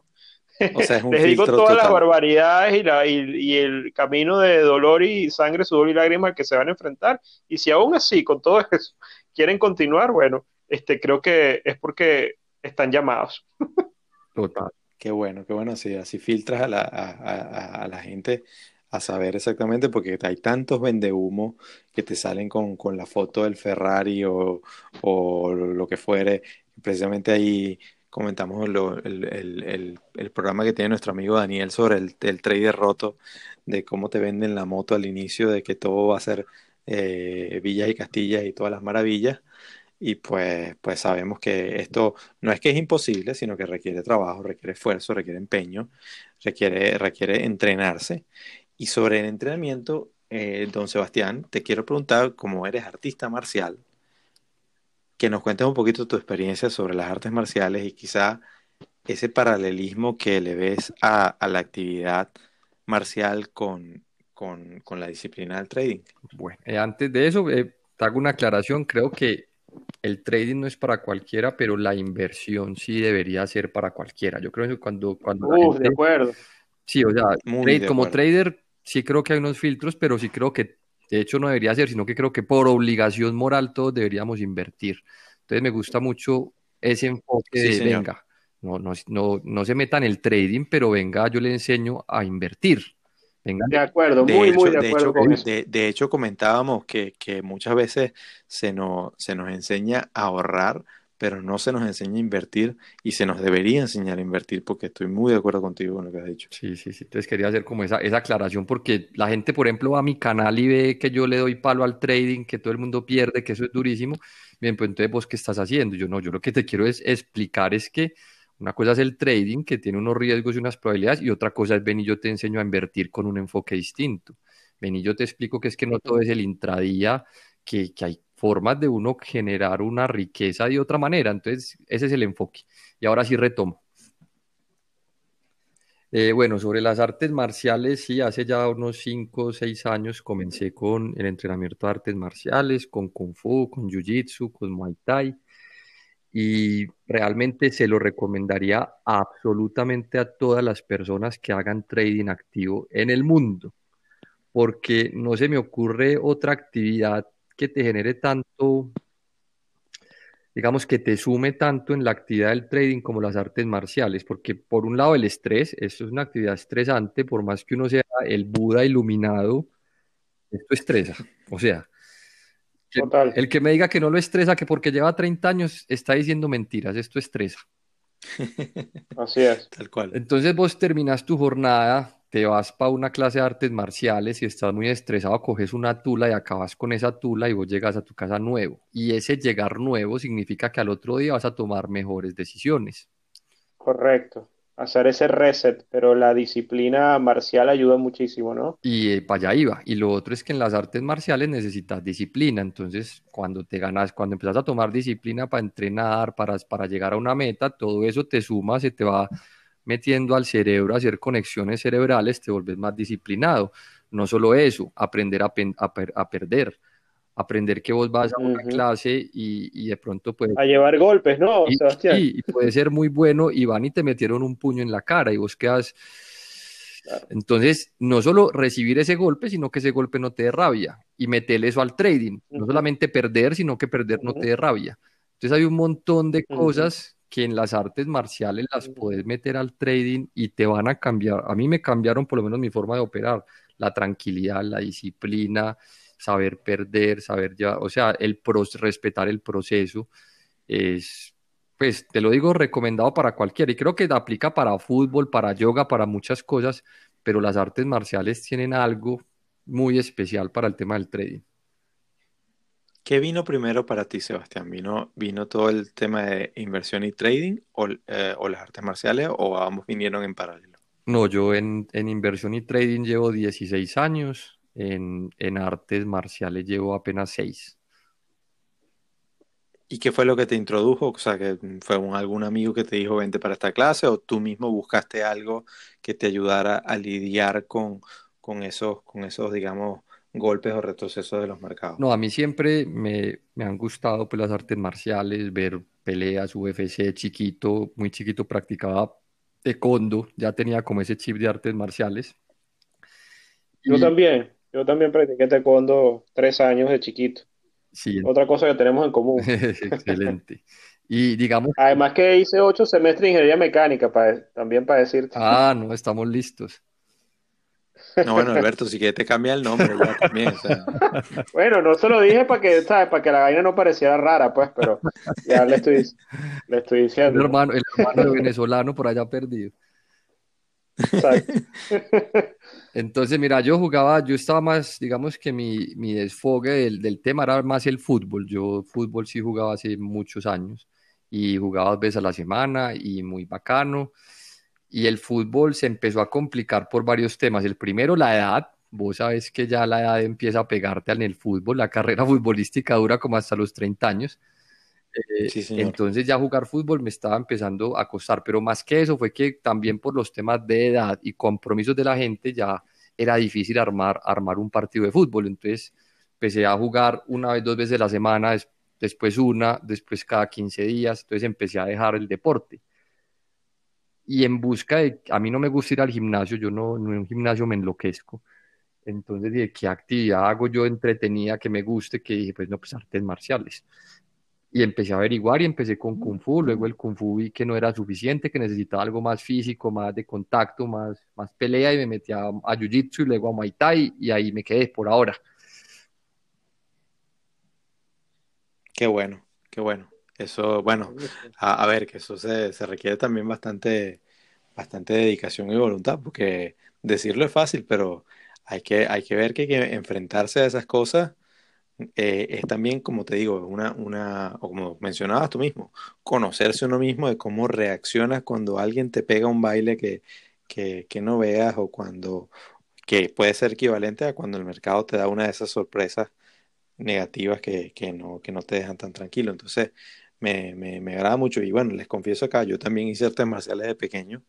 O sea, es <laughs> un Les digo todas las barbaridades y, la, y, y, el camino de dolor y sangre, sudor y lágrimas que se van a enfrentar. Y si aún así, con todo eso, <laughs> quieren continuar, bueno, este, creo que es porque están llamados. Total. Qué bueno, qué bueno, sí, así filtras a la, a, a, la gente a saber exactamente, porque hay tantos vendehumos que te salen con, con la foto del Ferrari o, o, lo que fuere. Precisamente ahí comentamos lo, el, el, el, programa que tiene nuestro amigo Daniel sobre el, el trader roto, de cómo te venden la moto al inicio, de que todo va a ser eh, villas y castillas y todas las maravillas. Y pues, pues sabemos que esto no es que es imposible, sino que requiere trabajo, requiere esfuerzo, requiere empeño, requiere, requiere entrenarse. Y sobre el entrenamiento, eh, don Sebastián, te quiero preguntar, como eres artista marcial, que nos cuentes un poquito tu experiencia sobre las artes marciales y quizá ese paralelismo que le ves a, a la actividad marcial con, con, la disciplina del trading. Bueno, eh, antes de eso, eh, te hago una aclaración. Creo que el trading no es para cualquiera, pero la inversión sí debería ser para cualquiera. Yo creo que cuando... cuando de acuerdo. Sí, o sea, como trader sí creo que hay unos filtros, pero sí creo que de hecho no debería ser, sino que creo que por obligación moral todos deberíamos invertir. Entonces me gusta mucho ese enfoque de, venga, no, no, no, no se meta en el trading, pero venga, yo le enseño a invertir. De acuerdo, muy, muy de, acuerdo de hecho, comentábamos que, muchas veces se nos, se nos enseña a ahorrar pero no se nos enseña a invertir y se nos debería enseñar a invertir porque estoy muy de acuerdo contigo con lo que has dicho. Sí, sí, sí. Entonces quería hacer como esa, esa aclaración porque la gente, por ejemplo, va a mi canal y ve que yo le doy palo al trading, que todo el mundo pierde, que eso es durísimo. Bien, pues entonces vos qué estás haciendo? Yo no, yo lo que te quiero es explicar es que una cosa es el trading, que tiene unos riesgos y unas probabilidades, y otra cosa es ven y yo te enseño a invertir con un enfoque distinto. Ven y yo te explico que es que no todo es el intradía, que, que hay formas de uno generar una riqueza de otra manera. Entonces, ese es el enfoque. Y ahora sí retomo. Eh, bueno, sobre las artes marciales, sí, hace ya unos 5 o 6 años comencé con el entrenamiento de artes marciales, con Kung Fu, con Jiu Jitsu, con Muay Thai. Y realmente se lo recomendaría absolutamente a todas las personas que hagan trading activo en el mundo, porque no se me ocurre otra actividad que te genere tanto, digamos, que te sume tanto en la actividad del trading como las artes marciales, porque por un lado el estrés, esto es una actividad estresante, por más que uno sea el Buda iluminado, esto estresa, o sea, el que me diga que no lo estresa, que porque lleva 30 años, está diciendo mentiras, esto estresa. <laughs> Así es. Tal cual. Entonces vos terminas tu jornada te vas para una clase de artes marciales y estás muy estresado, coges una tula y acabas con esa tula y vos llegas a tu casa nuevo. Y ese llegar nuevo significa que al otro día vas a tomar mejores decisiones. Correcto. Hacer ese reset, pero la disciplina marcial ayuda muchísimo, ¿no? Y eh, para allá iba. Y lo otro es que en las artes marciales necesitas disciplina. Entonces, cuando te ganas, cuando empiezas a tomar disciplina para entrenar, para, para llegar a una meta, todo eso te suma, se te va metiendo al cerebro a hacer conexiones cerebrales, te vuelves más disciplinado. No solo eso, aprender a, a, perder, aprender que vos vas a una clase y, de pronto puedes... A llevar golpes, ¿no, y, Sebastián? y puede ser muy bueno y van y te metieron un puño en la cara y vos quedas... Entonces, no solo recibir ese golpe, sino que ese golpe no te dé rabia y meterle eso al trading. No solamente perder, sino que perder no te dé rabia. Entonces hay un montón de cosas que en las artes marciales las puedes meter al trading y te van a cambiar. A mí me cambiaron por lo menos mi forma de operar, la tranquilidad, la disciplina, saber perder, saber ya, o sea, el respetar el proceso es, pues te lo digo, recomendado para cualquiera y creo que aplica para fútbol, para yoga, para muchas cosas, pero las artes marciales tienen algo muy especial para el tema del trading. ¿Qué vino primero para ti, Sebastián? ¿Vino, vino todo el tema de inversión y trading o, eh, las artes marciales o ambos vinieron en paralelo? No, yo en, inversión y trading llevo 16 años, en, artes marciales llevo apenas 6. ¿Y qué fue lo que te introdujo? O sea, que fue algún amigo que te dijo vente para esta clase o tú mismo buscaste algo que te ayudara a lidiar con, con esos, con esos, digamos, golpes o retrocesos de los mercados. No, a mí siempre me, han gustado pues, las artes marciales, ver peleas, UFC, chiquito, muy chiquito practicaba taekwondo, ya tenía como ese chip de artes marciales. Yo también, yo también practiqué taekwondo tres años de chiquito. Sí. Otra cosa que tenemos en común. <laughs> Excelente. Y digamos... Además que hice ocho semestres de ingeniería mecánica, para, también para decirte. Ah, no, estamos listos. No, bueno, Alberto, si quieres te cambia el nombre ya también. <laughs> Bueno, no se lo dije para que, ¿sabes? Para que la vaina no pareciera rara, pues, pero ya le estoy, le estoy diciendo. El hermano, el hermano venezolano por allá perdido. Exacto. <laughs> Entonces, mira, yo jugaba, yo estaba más, digamos que mi, mi desfogue del, del, tema era más el fútbol. Yo fútbol sí jugaba hace muchos años y jugaba dos veces a la semana y muy bacano y el fútbol se empezó a complicar por varios temas. El primero, la edad. Vos sabes que ya la edad empieza a pegarte en el fútbol. La carrera <laughs> futbolística dura como hasta los 30 años. Eh, entonces ya jugar fútbol me estaba empezando a costar, pero más que eso fue que también por los temas de edad y compromisos de la gente ya era difícil armar, armar un partido de fútbol. Entonces empecé a jugar una vez, dos veces a la semana, después una, después cada 15 días. Entonces empecé a dejar el deporte y en busca de, a mí no me gusta ir al gimnasio, yo no, en un gimnasio me enloquezco. Entonces dije, ¿qué actividad hago yo entretenida que me guste? Que dije, pues no, pues artes marciales. Y empecé a averiguar y empecé con Kung Fu, luego el Kung Fu vi que no era suficiente, que necesitaba algo más físico, más de contacto, más, más pelea y me metí a, a Jiu Jitsu y luego a Muay Thai y ahí me quedé por ahora. Qué bueno, qué bueno. Eso, bueno, a, ver, que eso se, se, requiere también bastante, bastante dedicación y voluntad, porque decirlo es fácil, pero hay que, hay que ver que, que enfrentarse a esas cosas eh, es también, como te digo, una, una, o como mencionabas tú mismo, conocerse uno mismo de cómo reaccionas cuando alguien te pega un baile que, que, que no veas o cuando, que puede ser equivalente a cuando el mercado te da una de esas sorpresas negativas que, que no, que no te dejan tan tranquilo. Entonces, me, me, me, agrada mucho. Y bueno, les confieso acá, yo también hice artes marciales de pequeño.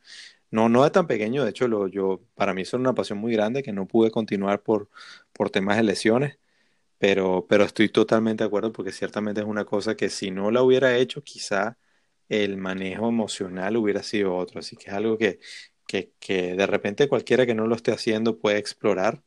No, no de tan pequeño, de hecho, lo, yo, para mí es una pasión muy grande que no pude continuar por, por temas de lesiones, pero, pero estoy totalmente de acuerdo porque ciertamente es una cosa que si no la hubiera hecho, quizá el manejo emocional hubiera sido otro. Así que es algo que, que, que de repente cualquiera que no lo esté haciendo puede explorar,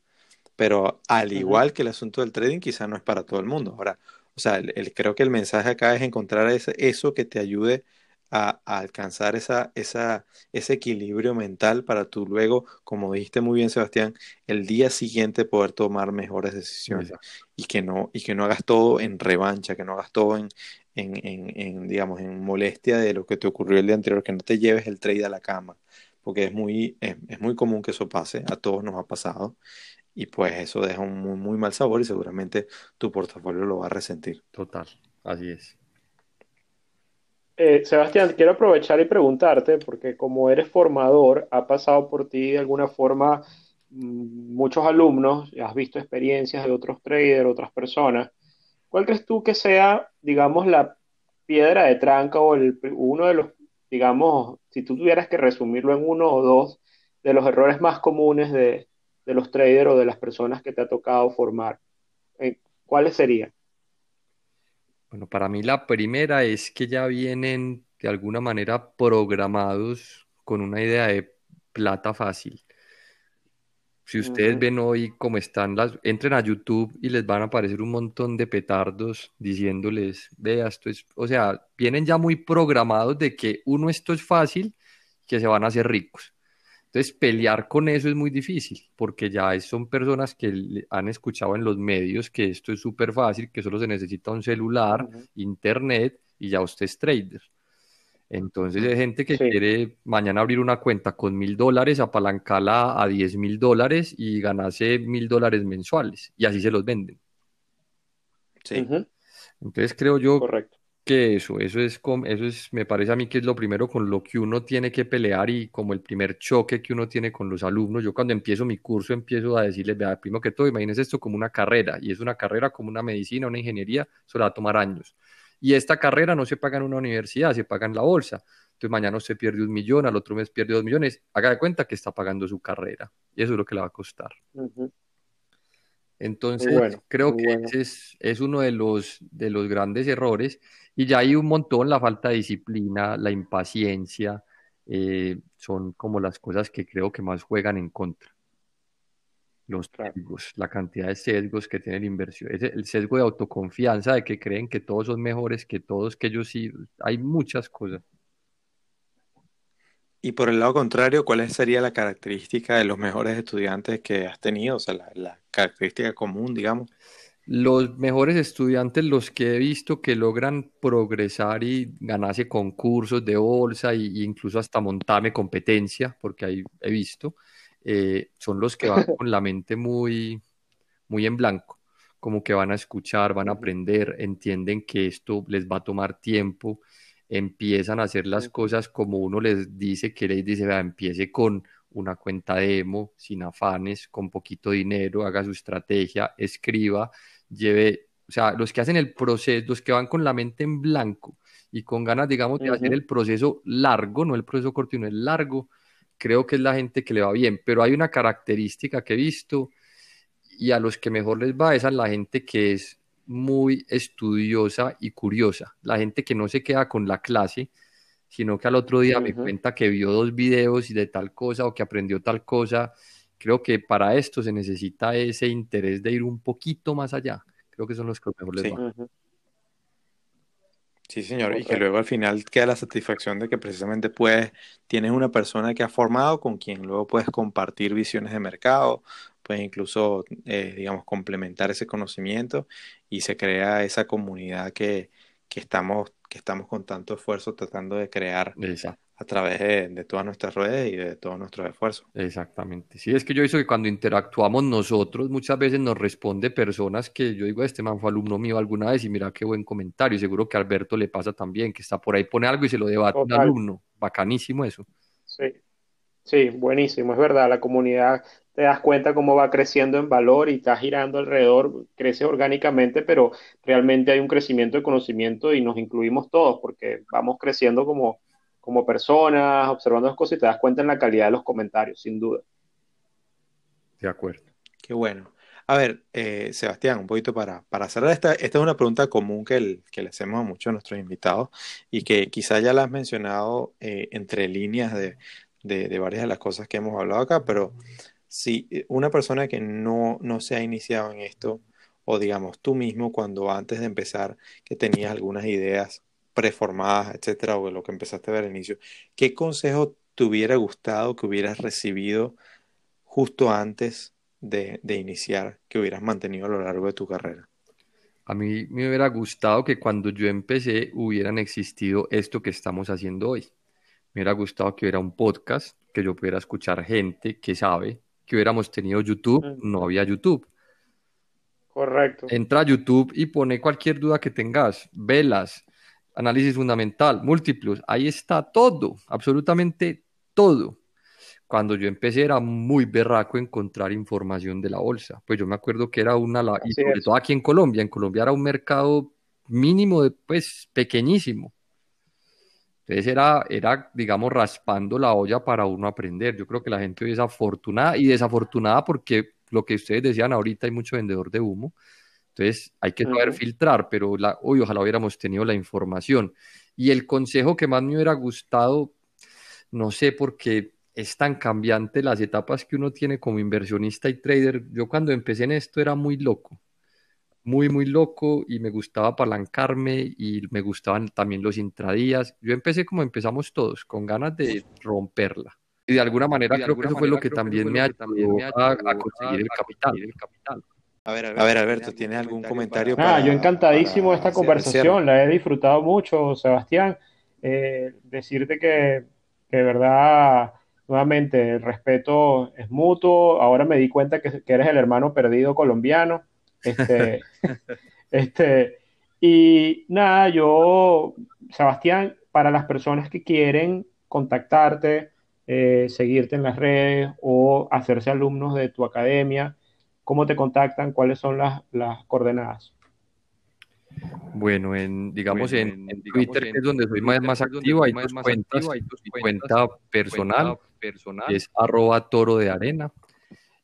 pero al igual que el asunto del trading, quizá no es para todo el mundo. Ahora, o sea, el, creo que el mensaje acá es encontrar ese, eso que te ayude a, alcanzar esa, esa, ese equilibrio mental para tú luego, como dijiste muy bien, Sebastián, el día siguiente poder tomar mejores decisiones y que, no, y que no hagas todo en revancha, que no hagas todo en, en, en, digamos, en molestia de lo que te ocurrió el día anterior, que no te lleves el trade a la cama, porque es muy, es muy común que eso pase, a todos nos ha pasado y pues eso deja un muy, muy, mal sabor y seguramente tu portafolio lo va a resentir. Total, así es. Eh, Sebastián, quiero aprovechar y preguntarte, porque como eres formador, ha pasado por ti de alguna forma mm, muchos alumnos, has visto experiencias de otros traders, otras personas. ¿Cuál crees tú que sea, digamos, la piedra de tranca o el, uno de los, digamos, si tú tuvieras que resumirlo en uno o dos, de los errores más comunes de, de los traders o de las personas que te ha tocado formar? Eh, ¿Cuáles serían? Bueno, para mí la primera es que ya vienen de alguna manera programados con una idea de plata fácil. Si ustedes ven hoy cómo están las, entren a YouTube y les van a aparecer un montón de petardos diciéndoles, vea, esto es, o sea, vienen ya muy programados de que uno esto es fácil, que se van a hacer ricos. Entonces, pelear con eso es muy difícil, porque ya son personas que han escuchado en los medios que esto es súper fácil, que solo se necesita un celular, internet y ya usted es trader. Entonces, hay gente que quiere mañana abrir una cuenta con mil dólares, apalancarla a diez mil dólares y ganarse mil dólares mensuales, y así se los venden. Sí. Entonces, creo yo Correcto que eso, eso es, eso es, me parece a mí que es lo primero con lo que uno tiene que pelear y como el primer choque que uno tiene con los alumnos. Yo cuando empiezo mi curso empiezo a decirles, vea, primero que todo, imagínense esto como una carrera y es una carrera como una medicina, una ingeniería, eso va a tomar años. Y esta carrera no se paga en una universidad, se paga en la bolsa. Entonces mañana usted pierde un millón, al otro mes pierde dos millones. Haga de cuenta que está pagando su carrera y eso es lo que le va a costar. Entonces, creo que ese es, es, uno de los, de los grandes errores. Y ya hay un montón, la falta de disciplina, la impaciencia, eh, son como las cosas que creo que más juegan en contra. Los sesgos, la cantidad de sesgos que tiene la inversión, el sesgo de autoconfianza, de que creen que todos son mejores que todos, que ellos sí, hay muchas cosas. Y por el lado contrario, ¿cuál sería la característica de los mejores estudiantes que has tenido? O sea, la, la característica común, digamos. Los mejores estudiantes, los que he visto que logran progresar y ganarse concursos de bolsa e incluso hasta montarme competencia, porque ahí he visto, eh, son los que van <laughs> con la mente muy, muy en blanco, como que van a escuchar, van a aprender, entienden que esto les va a tomar tiempo, empiezan a hacer las cosas como uno les dice, que les dice, vea, empiece con una cuenta demo, sin afanes, con poquito dinero, haga su estrategia, escriba lleve, o sea, los que hacen el proceso, los que van con la mente en blanco y con ganas, digamos, de hacer el proceso largo, no el proceso corto, sino el largo, creo que es la gente que le va bien. Pero hay una característica que he visto y a los que mejor les va es a la gente que es muy estudiosa y curiosa, la gente que no se queda con la clase, sino que al otro día me cuenta que vio dos videos y de tal cosa o que aprendió tal cosa creo que para esto se necesita ese interés de ir un poquito más allá. Creo que son los que mejor les sí. Sí, señor, y que luego al final queda la satisfacción de que precisamente puedes, tienes una persona que ha formado con quien luego puedes compartir visiones de mercado, puedes incluso, eh, digamos, complementar ese conocimiento y se crea esa comunidad que, que estamos que estamos con tanto esfuerzo tratando de crear a través de, todas nuestras redes y de todos nuestros esfuerzos. Exactamente. Sí, es que yo hizo que cuando interactuamos nosotros, muchas veces nos responde personas que yo digo, este man fue alumno mío alguna vez y mira qué buen comentario. seguro que a Alberto le pasa también, que está por ahí, pone algo y se lo debate a un alumno. Bacanísimo eso. Sí. Sí, buenísimo, es verdad, la comunidad te das cuenta cómo va creciendo en valor y está girando alrededor, crece orgánicamente, pero realmente hay un crecimiento de conocimiento y nos incluimos todos porque vamos creciendo como, como personas, observando las cosas y te das cuenta en la calidad de los comentarios, sin duda. De acuerdo. Qué bueno. A ver, eh, Sebastián, un poquito para, para cerrar, esta, esta es una pregunta común que, que le hacemos a muchos de nuestros invitados y que quizá ya la has mencionado eh, entre líneas de, de, de, varias de las cosas que hemos hablado acá, pero si una persona que no, no se ha iniciado en esto, o digamos tú mismo cuando antes de empezar que tenías algunas ideas preformadas, etcétera, o lo que empezaste a ver al inicio, ¿qué consejo te hubiera gustado que hubieras recibido justo antes de, de iniciar, que hubieras mantenido a lo largo de tu carrera? A mí me hubiera gustado que cuando yo empecé hubieran existido esto que estamos haciendo hoy. Me hubiera gustado que hubiera un podcast, que yo pudiera escuchar gente que sabe, que hubiéramos tenido YouTube, mm. no había YouTube. Correcto. Entra a YouTube y pone cualquier duda que tengas, velas, análisis fundamental, múltiplos, ahí está todo, absolutamente todo. Cuando yo empecé era muy berraco encontrar información de la bolsa. Pues yo me acuerdo que era una, y sobre todo aquí en Colombia, en Colombia era un mercado mínimo, de, pues pequeñísimo. Entonces era, era, digamos, raspando la olla para uno aprender. Yo creo que la gente hoy es afortunada y desafortunada porque lo que ustedes decían ahorita hay mucho vendedor de humo. Entonces hay que saber filtrar, pero la, hoy ojalá hubiéramos tenido la información. Y el consejo que más me hubiera gustado, no sé, porque es tan cambiante las etapas que uno tiene como inversionista y trader. Yo cuando empecé en esto era muy loco muy, muy loco y me gustaba apalancarme y me gustaban también los intradías. Yo empecé como empezamos todos, con ganas de romperla. Y de alguna manera creo que eso fue lo que también me ayudó a, conseguir el capital. A ver, a ver, Alberto, ¿tienes algún comentario? Ah, yo encantadísimo de esta conversación, la he disfrutado mucho, Sebastián. Eh, decirte que, que, de verdad, nuevamente, el respeto es mutuo. Ahora me di cuenta que, que eres el hermano perdido colombiano. Este, <laughs> este, y nada, yo, Sebastián, para las personas que quieren contactarte, eh, seguirte en las redes o hacerse alumnos de tu academia, ¿cómo te contactan? ¿Cuáles son las, las coordenadas? Bueno, en, digamos en, Twitter, que es donde soy más, más activo, hay dos cuentas. Hay cuenta personal, personal, es arroba toro de arena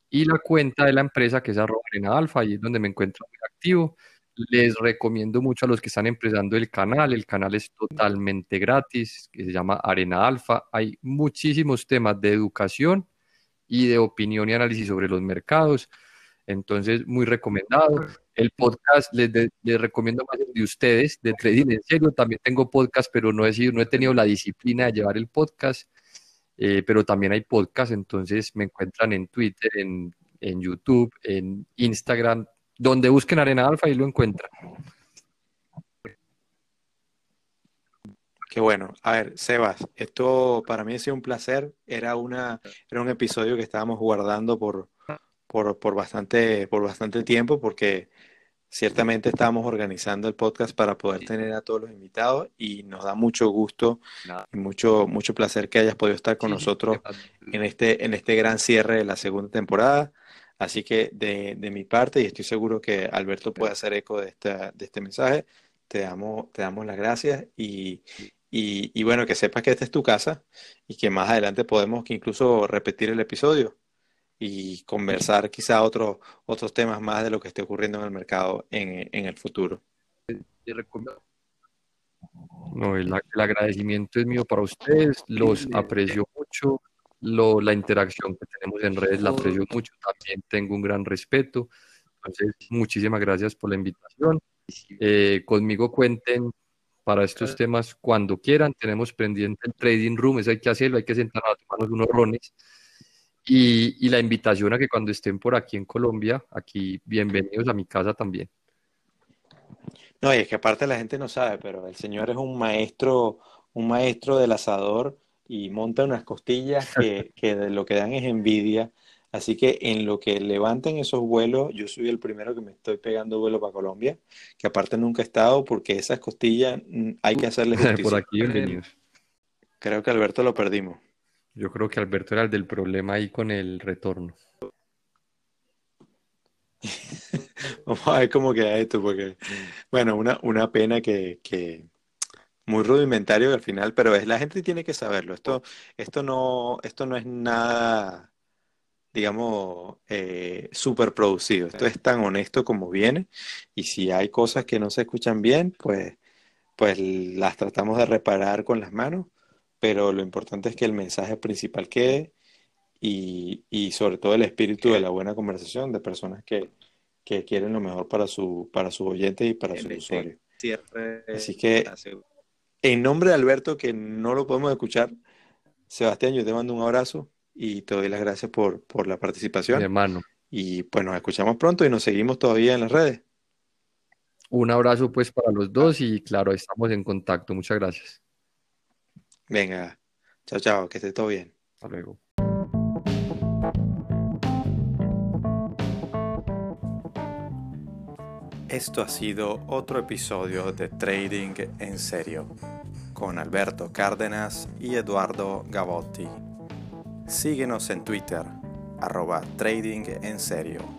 y la cuenta de la empresa que es arroba arena alfa, ahí es donde me encuentro muy activo. Les recomiendo mucho a los que están empezando el canal, el canal es totalmente gratis, que se llama Arena Alfa. Hay muchísimos temas de educación y de opinión y análisis sobre los mercados. Entonces, muy recomendado. El podcast les, recomiendo más de ustedes, de Trading en Serio. También tengo podcast, pero no he, no he tenido la disciplina de llevar el podcast. Eh, pero también hay podcast, entonces me encuentran en Twitter, en, en YouTube, en Instagram, donde busquen Arena Alfa y lo encuentran. Qué bueno. A ver, Sebas, esto para mí ha sido un placer. Era, una, era un episodio que estábamos guardando por, por, por, bastante, por bastante tiempo porque Ciertamente estamos organizando el podcast para poder tener a todos los invitados y nos da mucho gusto y mucho, mucho placer que hayas podido estar con nosotros en este, en este gran cierre de la segunda temporada. Así que de, de mi parte, y estoy seguro que Alberto puede hacer eco de, esta, de este mensaje, te damos, te damos las gracias y, y, y bueno, que sepas que esta es tu casa y que más adelante podemos incluso repetir el episodio y conversar quizá otros otros temas más de lo que esté ocurriendo en el mercado en, en el futuro. No, el, agradecimiento es mío para ustedes, los aprecio mucho, lo, la interacción que tenemos en redes la aprecio mucho, también tengo un gran respeto, entonces muchísimas gracias por la invitación. Eh, conmigo cuenten para estos temas cuando quieran, tenemos pendiente el trading room, eso hay que hacerlo, hay que sentarnos a tomarnos unos rones y, la invitación a que cuando estén por aquí en Colombia, aquí bienvenidos a mi casa también. No, y es que aparte la gente no sabe, pero el señor es un maestro, un maestro del asador y monta unas costillas que, <laughs> que de lo que dan es envidia. Así que en lo que levanten esos vuelos, yo soy el primero que me estoy pegando vuelo para Colombia, que aparte nunca he estado porque esas costillas mm, hay que hacerle <laughs> justicia. Por aquí, bienvenidos. Creo que Alberto lo perdimos. Yo creo que Alberto era el del problema ahí con el retorno. <laughs> Vamos a ver cómo queda esto, porque, bueno, una, una pena que, muy rudimentario al final, pero es la gente tiene que saberlo. Esto, esto no, esto no es nada, digamos, eh, súper producido. Esto es tan honesto como viene. Y si hay cosas que no se escuchan bien, pues, pues las tratamos de reparar con las manos. Pero lo importante es que el mensaje principal quede y, y sobre todo el espíritu de la buena conversación de personas que, que quieren lo mejor para su, para sus oyentes y para sus usuarios. Así que, en nombre de Alberto, que no lo podemos escuchar, Sebastián, yo te mando un abrazo y te doy las gracias por, por la participación. Mi hermano. Y pues nos escuchamos pronto y nos seguimos todavía en las redes. Un abrazo pues para los dos y claro, estamos en contacto. Muchas gracias. Venga, chao, chao, que esté todo bien. Hasta luego. Esto ha sido otro episodio de Trading en Serio con Alberto Cárdenas y Eduardo Gavotti. Síguenos en Twitter, arroba Trading en Serio.